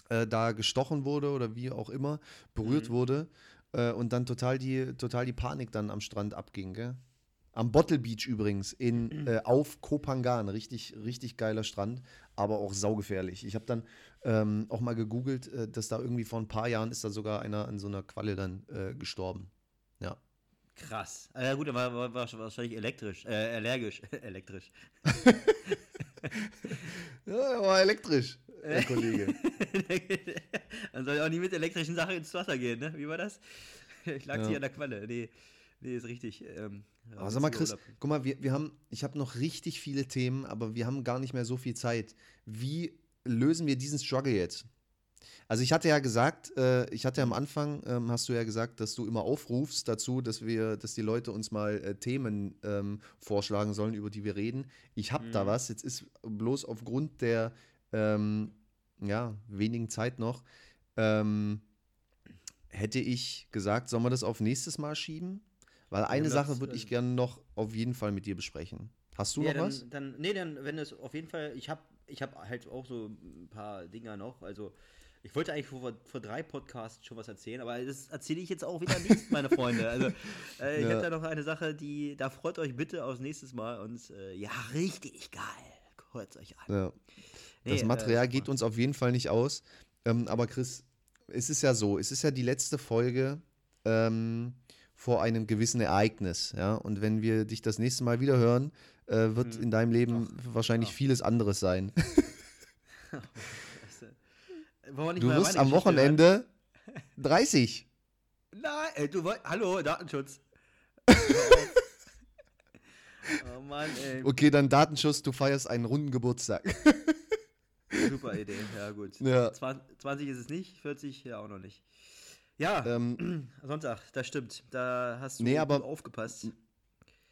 äh, da gestochen wurde oder wie auch immer, berührt Mhm. wurde äh, und dann total die, total die Panik dann am Strand abging, gell? Am Bottle Beach übrigens, in, Mhm. äh, auf Kopangan. Richtig, richtig geiler Strand, aber auch saugefährlich. Ich habe dann ähm, auch mal gegoogelt, äh, dass da irgendwie vor ein paar Jahren ist da sogar einer an so einer Qualle dann äh, gestorben. Ja. Krass. Ah, Ja gut, er war, war, wahrscheinlich elektrisch, äh, allergisch, elektrisch. Ja, er war elektrisch, der Kollege. Dann soll er auch nie mit elektrischen Sachen ins Wasser gehen, ne? Wie war das? Ich lag Ja. sie an der Qualle. Nee, nee ist richtig. Ähm, Aber sag mal, Chris, Urlaub. guck mal, wir, wir haben, ich habe noch richtig viele Themen, aber wir haben gar nicht mehr so viel Zeit. Wie lösen wir diesen Struggle jetzt? Also ich hatte ja gesagt, äh, ich hatte am Anfang, ähm, hast du ja gesagt, dass du immer aufrufst dazu, dass wir, dass die Leute uns mal äh, Themen ähm, vorschlagen sollen, über die wir reden. Ich habe da Mhm. was. Jetzt ist bloß aufgrund der ähm, ja, wenigen Zeit noch, ähm, hätte ich gesagt, sollen wir das auf nächstes Mal schieben? Weil eine haben Sache würde äh, ich gerne noch auf jeden Fall mit dir besprechen. Hast du ja, noch dann, was? Dann, nee, dann, wenn es auf jeden Fall, ich habe ich habe halt auch so ein paar Dinger noch. Also, ich wollte eigentlich vor, vor drei Podcasts schon was erzählen, aber das erzähle ich jetzt auch wieder nicht, meine Freunde. Also, äh, ich Ja. habe da noch eine Sache, die, da freut euch bitte aufs nächste Mal. Und äh, ja, richtig geil. Hört euch an. Ja. Nee, das Material äh, geht uns auf jeden Fall nicht aus. Ähm, aber Chris, es ist ja so, es ist ja die letzte Folge ähm, vor einem gewissen Ereignis. Ja? Und wenn wir dich das nächste Mal wieder hören, äh, wird Hm. in deinem Leben wahrscheinlich ja. vieles anderes sein. Du, wollen wir nicht Du mal wirst am Wochenende 30. hören? Nein, ey, du wolltest. Hallo, Datenschutz. oh Mann, ey. Okay, dann Datenschutz, du feierst einen runden Geburtstag. Super Idee. Ja, gut. Ja. 20, 20 ist es nicht, 40 ja auch noch nicht. Ja, ähm, Sonntag, das stimmt. Da hast du Nee, aber- aufgepasst.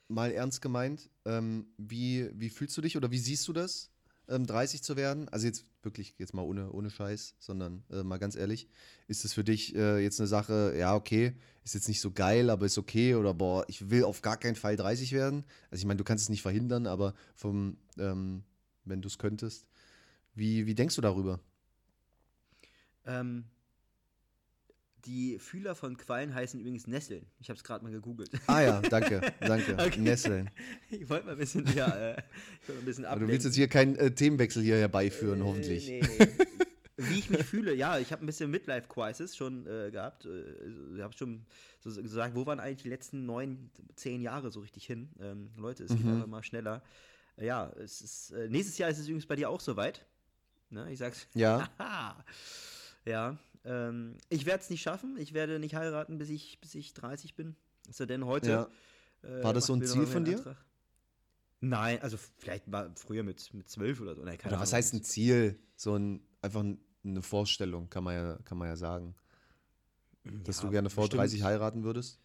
mal ernst gemeint, ähm, wie, wie fühlst du dich oder wie siehst du das, ähm, 30 zu werden? Also jetzt wirklich, jetzt mal ohne, ohne Scheiß, sondern äh, mal ganz ehrlich, ist es für dich äh, jetzt eine Sache, ja, okay, ist jetzt nicht so geil, aber ist okay oder boah, ich will auf gar keinen Fall 30 werden? Also ich meine, du kannst es nicht verhindern, aber vom, ähm, wenn du es könntest, wie, wie denkst du darüber? Ähm, die Fühler von Quallen heißen übrigens Nesseln. Ich habe es gerade mal gegoogelt. Ah ja, danke, danke. Okay. Nesseln. Ich wollte mal ein bisschen, ja, äh, ich wollte ein bisschen Aber du willst jetzt hier keinen äh, Themenwechsel hier herbeiführen, Äh, hoffentlich. Nee, nee. Wie ich mich fühle, ja, ich habe ein bisschen Midlife-Crisis schon äh, gehabt. Äh, ich habe schon so so gesagt, wo waren eigentlich die letzten neun, zehn Jahre so richtig hin? Ähm, Leute, es geht Mhm. einfach mal schneller. Äh, ja, es ist, nächstes Jahr ist es übrigens bei dir auch soweit. Ne, ich sag's. Ja. Ja, ähm, ich werde es nicht schaffen. Ich werde nicht heiraten, bis ich, bis ich 30 bin. Ist ja denn heute. Ja. äh, War das so ein Ziel von dir? Antrag. Nein, also vielleicht mal früher mit, mit 12 oder so. Nein, keine Oder was heißt ein Ziel? So ein, einfach ein- eine Vorstellung, kann man ja, kann man ja sagen. Dass Ja, du gerne vor bestimmt. 30 heiraten würdest?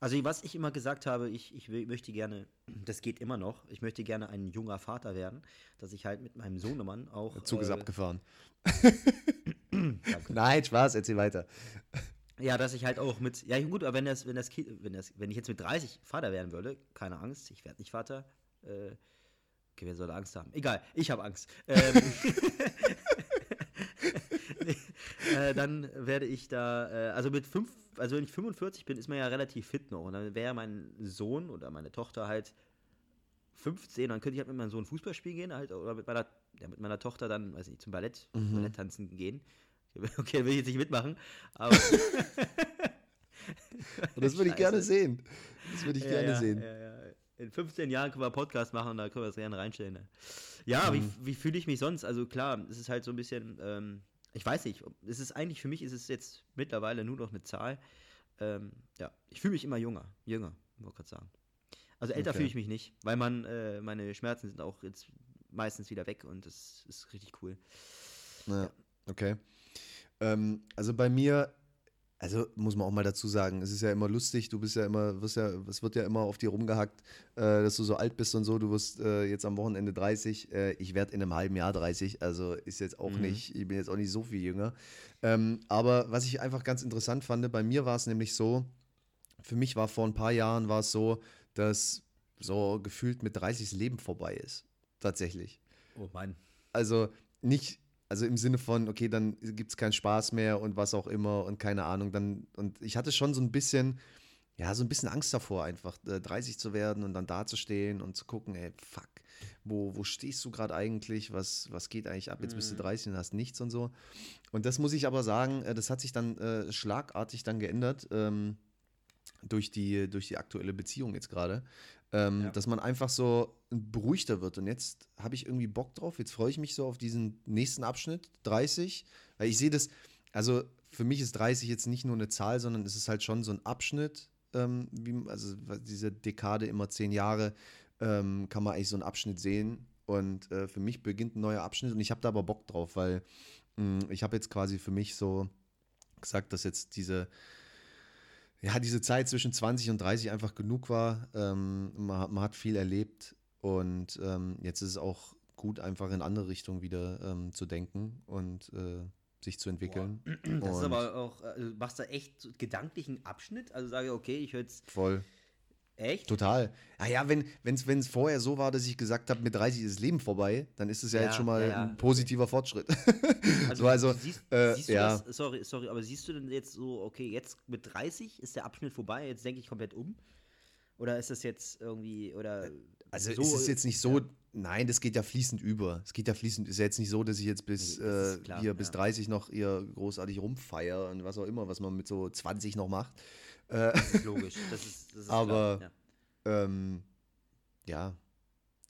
Also was ich immer gesagt habe, ich, ich möchte gerne, das geht immer noch, ich möchte gerne ein junger Vater werden, dass ich halt mit meinem Sohnemann auch. Der Zug ist äh, abgefahren. Nein, Spaß, erzähl weiter. Ja, dass ich halt auch mit. Ja gut, aber wenn das, wenn das Kind, wenn das, wenn ich jetzt mit 30 Vater werden würde, keine Angst, ich werde nicht Vater. Äh, okay, wer soll Angst haben? Egal, ich habe Angst. Ähm, äh, dann werde ich da, äh, also mit fünf, also wenn ich 45 bin, ist man ja relativ fit noch. Und dann wäre mein Sohn oder meine Tochter halt 15, dann könnte ich halt mit meinem Sohn Fußball spielen gehen, halt, oder mit meiner, ja, mit meiner Tochter dann, weiß nicht, zum Ballett, Mhm. Ballett tanzen gehen. Okay, will ich jetzt nicht mitmachen, aber. Und das würde ich gerne sehen. Das würde ich Ja, gerne ja, sehen. Ja. In 15 Jahren können wir einen Podcast machen und da können wir das gerne reinstellen. Ne? Ja, Mhm. wie, wie fühle ich mich sonst? Also klar, es ist halt so ein bisschen, ähm, ich weiß nicht, es ist eigentlich für mich ist es jetzt mittlerweile nur noch eine Zahl. Ähm, ja, ich fühle mich immer jünger, jünger, wollte gerade sagen. Also älter Okay. fühle ich mich nicht, weil man, äh, meine Schmerzen sind auch jetzt meistens wieder weg und das ist richtig cool. Ja, okay. Ähm, also bei mir, also muss man auch mal dazu sagen, es ist ja immer lustig, du bist ja immer, wirst ja, es wird ja immer auf dir rumgehackt, äh, dass du so alt bist und so, du wirst äh, jetzt am Wochenende 30, äh, ich werde in einem halben Jahr 30, also ist jetzt auch Mhm. nicht, ich bin jetzt auch nicht so viel jünger. Ähm, aber was ich einfach ganz interessant fand, bei mir war es nämlich so, für mich war vor ein paar Jahren war es so, dass so gefühlt mit 30 das Leben vorbei ist. Tatsächlich. Oh Mann. Also nicht, also im Sinne von, okay, dann gibt es keinen Spaß mehr und was auch immer und keine Ahnung. Dann, und ich hatte schon so ein bisschen, ja, so ein bisschen Angst davor, einfach äh, 30 zu werden und dann dazustehen und zu gucken, ey, fuck, wo, wo stehst du gerade eigentlich? Was, was geht eigentlich ab? Jetzt bist du 30 und hast nichts und so. Und das muss ich aber sagen, äh, das hat sich dann äh, schlagartig dann geändert. Ähm, durch die, durch die aktuelle Beziehung jetzt gerade, ähm, Ja. dass man einfach so beruhigter wird. Und jetzt habe ich irgendwie Bock drauf. Jetzt freue ich mich so auf diesen nächsten Abschnitt, 30. Weil ich sehe das, also für mich ist 30 jetzt nicht nur eine Zahl, sondern es ist halt schon so ein Abschnitt, ähm, wie, also diese Dekade immer zehn Jahre, ähm, kann man eigentlich so einen Abschnitt sehen. Und äh, für mich beginnt ein neuer Abschnitt und ich habe da aber Bock drauf, weil mh, ich habe jetzt quasi für mich so gesagt, dass jetzt diese ja, diese Zeit zwischen 20 und 30 einfach genug war. Ähm, man, hat- man hat viel erlebt und ähm, jetzt ist es auch gut, einfach in andere Richtungen wieder ähm, zu denken und äh, sich zu entwickeln. Das ist Und aber auch, äh, du machst da echt gedanklichen Abschnitt. Also sage, okay, ich höre jetzt voll. Echt? Total. Ah ja, wenn es vorher so war, dass ich gesagt habe, mit 30 ist das Leben vorbei, dann ist es ja, Ja, jetzt schon mal ja, ein positiver Fortschritt. Also, so, also, siehst, äh, siehst du ja. das, sorry, sorry, aber siehst du denn jetzt so, okay, jetzt mit 30 ist der Abschnitt vorbei, jetzt denke ich komplett um? Oder ist das jetzt irgendwie, oder Also so, ist es jetzt nicht so, nein, das geht ja fließend über. Es geht ja fließend, ist ja jetzt nicht so, dass ich jetzt bis, Nee, äh, klar, hier bis ja. 30 noch ihr großartig rumfeier und was auch immer, was man mit so 20 noch macht. Das ist logisch. Das ist, das ist Aber- klar, ja. Ähm, ja,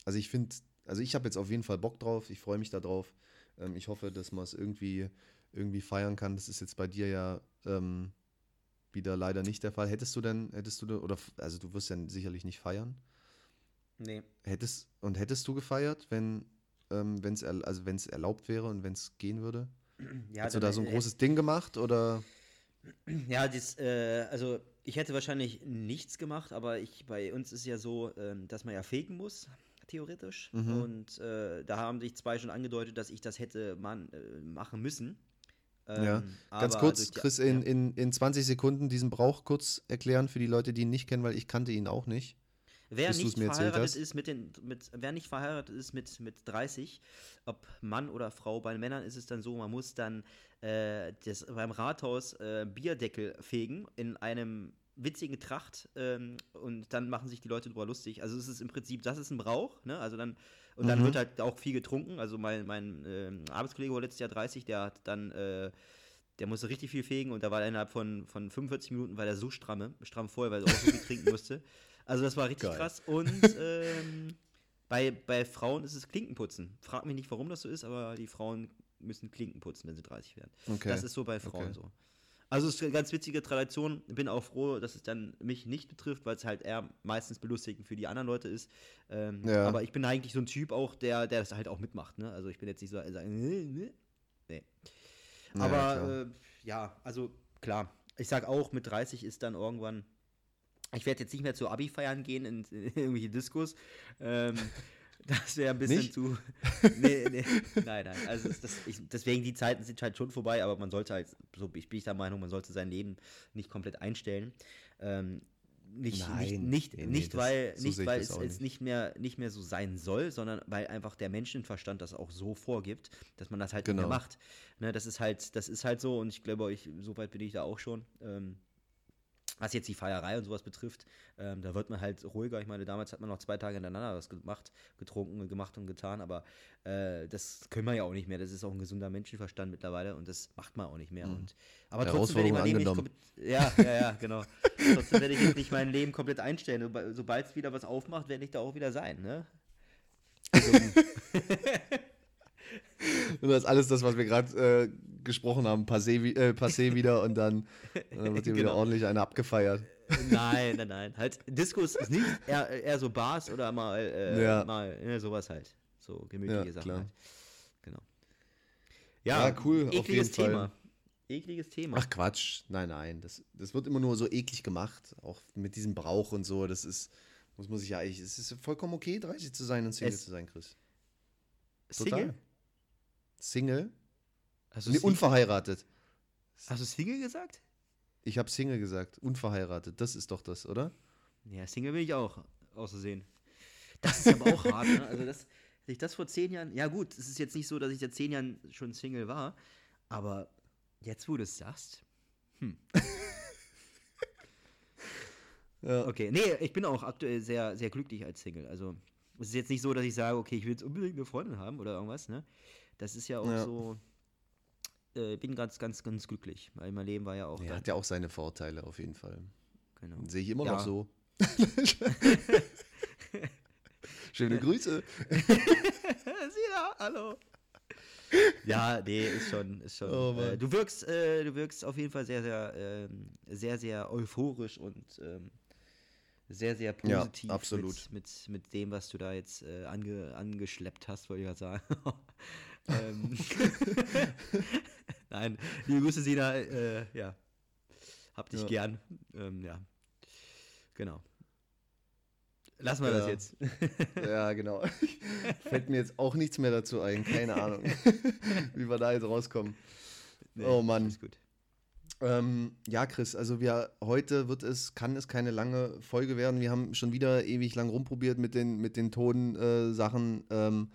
also ich finde, also ich habe jetzt auf jeden Fall Bock drauf, ich freue mich da drauf. Ähm, ich hoffe, dass man es irgendwie, irgendwie feiern kann. Das ist jetzt bei dir ja ähm, wieder leider nicht der Fall. Hättest du denn, hättest du, denn- oder, also du wirst ja sicherlich nicht feiern. Nee. Hättest, und hättest du gefeiert, wenn ähm, es also wenn's erlaubt wäre und wenn es gehen würde? Ja, Hättest du da so ein äh, großes Ding gemacht oder? Ja, das, äh, also ich hätte wahrscheinlich nichts gemacht, aber ich, bei uns ist ja so, ähm, dass man ja faken muss, theoretisch. Mhm. Und äh, da haben sich zwei schon angedeutet, dass ich das hätte man, äh, machen müssen. Ja, Ähm, Ganz aber kurz, die- Chris, in, in, in 20 Sekunden diesen Brauch kurz erklären für die Leute, die ihn nicht kennen, weil ich kannte ihn auch nicht. Wer nicht verheiratet ist mit den, mit, wer nicht verheiratet ist mit, mit 30, ob Mann oder Frau, bei den Männern ist es dann so, man muss dann äh, das, beim Rathaus äh, Bierdeckel fegen in einem witzigen Tracht ähm, und dann machen sich die Leute drüber lustig. Also es ist im Prinzip, das ist ein Brauch, ne? Also dann, und dann Mhm. wird halt auch viel getrunken. Also mein, mein ähm, Arbeitskollege war letztes Jahr 30, der hat dann äh, der musste richtig viel fegen und da war er innerhalb von, von 45 Minuten war der so stramme, stramm voll, weil er auch so viel trinken musste. Also das war richtig Geil. krass. Und ähm, bei, bei Frauen ist es Klinkenputzen. Frag mich nicht, warum das so ist, aber die Frauen müssen Klinken putzen, wenn sie 30 werden. Okay. Das ist so bei Frauen Okay. so. Also es ist eine ganz witzige Tradition. Bin auch froh, dass es dann mich nicht betrifft, weil es halt eher meistens belustigend für die anderen Leute ist. Ähm, Ja. Aber ich bin eigentlich so ein Typ auch, der, der das halt auch mitmacht. Ne? Also ich bin jetzt nicht so, äh, sagen, nee, nee. nee. Ja, Aber klar. äh, ja, also klar. Ich sag auch, mit 30 ist dann irgendwann. Ich werde jetzt nicht mehr zu Abi-Feiern gehen in, in irgendwelche Diskos. Ähm, das wäre ein bisschen Nicht? zu. Nee, nee, nein, nein. Also das, ich, deswegen, die Zeiten sind halt schon vorbei, aber man sollte halt, so bin ich der Meinung, man sollte sein Leben nicht komplett einstellen. Ähm, nicht, nicht, Nein. nicht, Nee, nee, nicht das- weil, so nicht, ich weil es jetzt nicht mehr, nicht mehr so sein soll, sondern weil einfach der Menschenverstand das auch so vorgibt, dass man das halt nicht Genau. mehr macht. Ne, das ist halt, das ist halt so und ich glaube, ich, so weit bin ich da auch schon. Ähm, was jetzt die Feierei und sowas betrifft, ähm, da wird man halt ruhiger. Ich meine, damals hat man noch zwei Tage hintereinander was gemacht, getrunken, gemacht und getan, aber äh, das können wir ja auch nicht mehr. Das ist auch ein gesunder Menschenverstand mittlerweile und das macht man auch nicht mehr. Und, aber trotzdem werde ich mein Leben nicht Herausforderung komplett, ja, ja, ja, genau. trotzdem werde ich jetzt nicht mein Leben komplett einstellen. Soba- Sobald es wieder was aufmacht, werde ich da auch wieder sein, ne? Und das ist alles das, was wir gerade äh, gesprochen haben, passé, äh, passé wieder und dann, dann wird hier wieder Genau. ordentlich eine abgefeiert. Nein, nein, nein. Halt, Discos ist nicht eher, eher so Bars oder mal, äh, Ja. mal ne, sowas halt. So gemütliche Ja, Sachen klar. halt. Genau. Ja, cool, Ekliges jeden Fall. Thema. Ekliges Thema. Ach Quatsch, nein, nein, das, das wird immer nur so eklig gemacht, auch mit diesem Brauch und so, das ist, muss man sich ja eigentlich, es ist vollkommen okay, 30 zu sein und Single Es- zu sein, Chris. Single? Single? Hast Nee, Single? unverheiratet. Hast du Single gesagt? Ich habe Single gesagt, unverheiratet, das ist doch das, oder? Ja, Single will ich auch, auszusehen. Das ist aber auch hart, ne? Also, das, dass ich das vor zehn Jahren, ja gut, es ist jetzt nicht so, dass ich seit zehn Jahren schon Single war, aber jetzt, wo du es sagst, Ja. Okay, nee, ich bin auch aktuell sehr, sehr glücklich als Single. Also, es ist jetzt nicht so, dass ich sage, okay, ich will jetzt unbedingt eine Freundin haben oder irgendwas, ne? Das ist ja auch Ja. so. Äh, bin ganz, ganz, ganz glücklich, weil mein Leben war ja auch. Er dann, hat ja auch seine Vorteile auf jeden Fall. genau. Sehe ich immer Ja. noch so. Schöne Grüße. ja, hallo. Ja, nee, ist schon, ist schon. Oh, äh, du wirkst, äh, du wirkst auf jeden Fall sehr, sehr, ähm, sehr, sehr euphorisch und ähm, sehr, sehr Ja, positiv absolut. Mit, mit, mit dem, was du da jetzt äh, ange, angeschleppt hast, wollte ich gerade sagen. ähm, Nein, liebe Grüße, Sina, äh, ja. Hab dich Ja. gern. Ähm, ja. Genau. Lassen wir das Ja. jetzt. Ja, genau. Fällt mir jetzt auch nichts mehr dazu ein. Keine Ahnung, wie wir da jetzt rauskommen. Oh Mann. Ist gut. Ähm, ja, Chris, also wir heute wird es, kann es keine lange Folge werden. Wir haben schon wieder ewig lang rumprobiert mit den, mit den Tonsachen. Äh, ähm,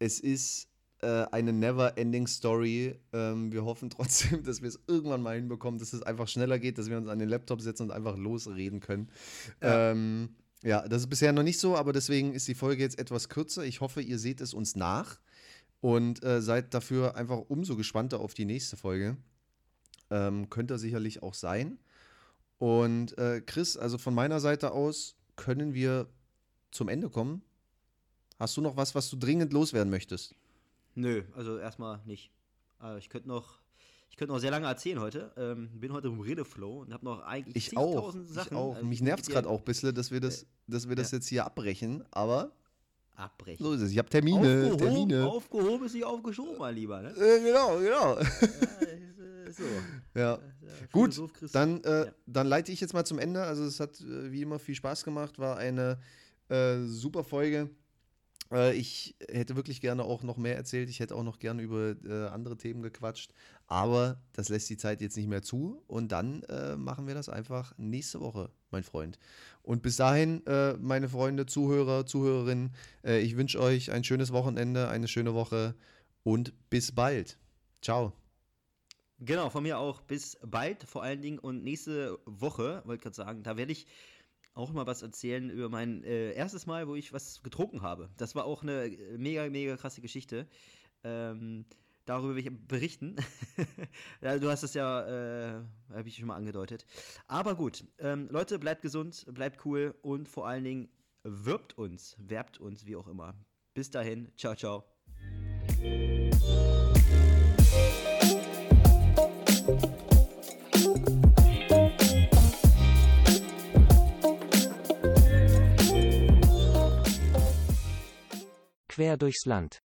es ist äh, eine never-ending Story. Ähm, wir hoffen trotzdem, dass wir es irgendwann mal hinbekommen, dass es einfach schneller geht, dass wir uns an den Laptop setzen und einfach losreden können. Ja. Ähm, ja, das ist bisher noch nicht so, aber deswegen ist die Folge jetzt etwas kürzer. Ich hoffe, ihr seht es uns nach und äh, seid dafür einfach umso gespannter auf die nächste Folge. Ähm, könnte sicherlich auch sein. Und äh, Chris, also von meiner Seite aus können wir zum Ende kommen. Hast du noch was, was du dringend loswerden möchtest? Nö, also erstmal nicht. Also ich könnte noch, ich könnte noch sehr lange erzählen heute. Ähm, bin heute im Redeflow und habe noch eigentlich ich auch, Sachen. Ich auch. Also Mich nervt es gerade auch ein bisschen, dass wir das, äh, dass wir das ja. jetzt hier abbrechen, aber abbrechen. So ist es. Ich habe Termine. Aufgehoben, Termine. aufgehoben ist nicht aufgeschoben, mein Lieber. Ne? Äh, genau, genau. Ja, so. ja. Gut, dann, äh, ja. dann leite ich jetzt mal zum Ende. Also es hat äh, wie immer viel Spaß gemacht, war eine äh, super Folge. Äh, ich hätte wirklich gerne auch noch mehr erzählt. Ich hätte auch noch gerne über äh, andere Themen gequatscht. Aber das lässt die Zeit jetzt nicht mehr zu. Und dann äh, machen wir das einfach nächste Woche, mein Freund. Und bis dahin, äh, meine Freunde, Zuhörer, Zuhörerinnen, äh, ich wünsche euch ein schönes Wochenende, eine schöne Woche und bis bald. Ciao. Genau, von mir auch bis bald vor allen Dingen. Und nächste Woche, wollte ich gerade sagen, da werde ich auch mal was erzählen über mein äh, erstes Mal, wo ich was getrunken habe. Das war auch eine äh, mega, mega krasse Geschichte. Ähm, darüber will ich berichten. du hast es ja, äh, habe ich schon mal angedeutet. Aber gut, ähm, Leute, bleibt gesund, bleibt cool und vor allen Dingen wirbt uns, werbt uns, wie auch immer. Bis dahin, ciao, ciao. Quer durchs Land.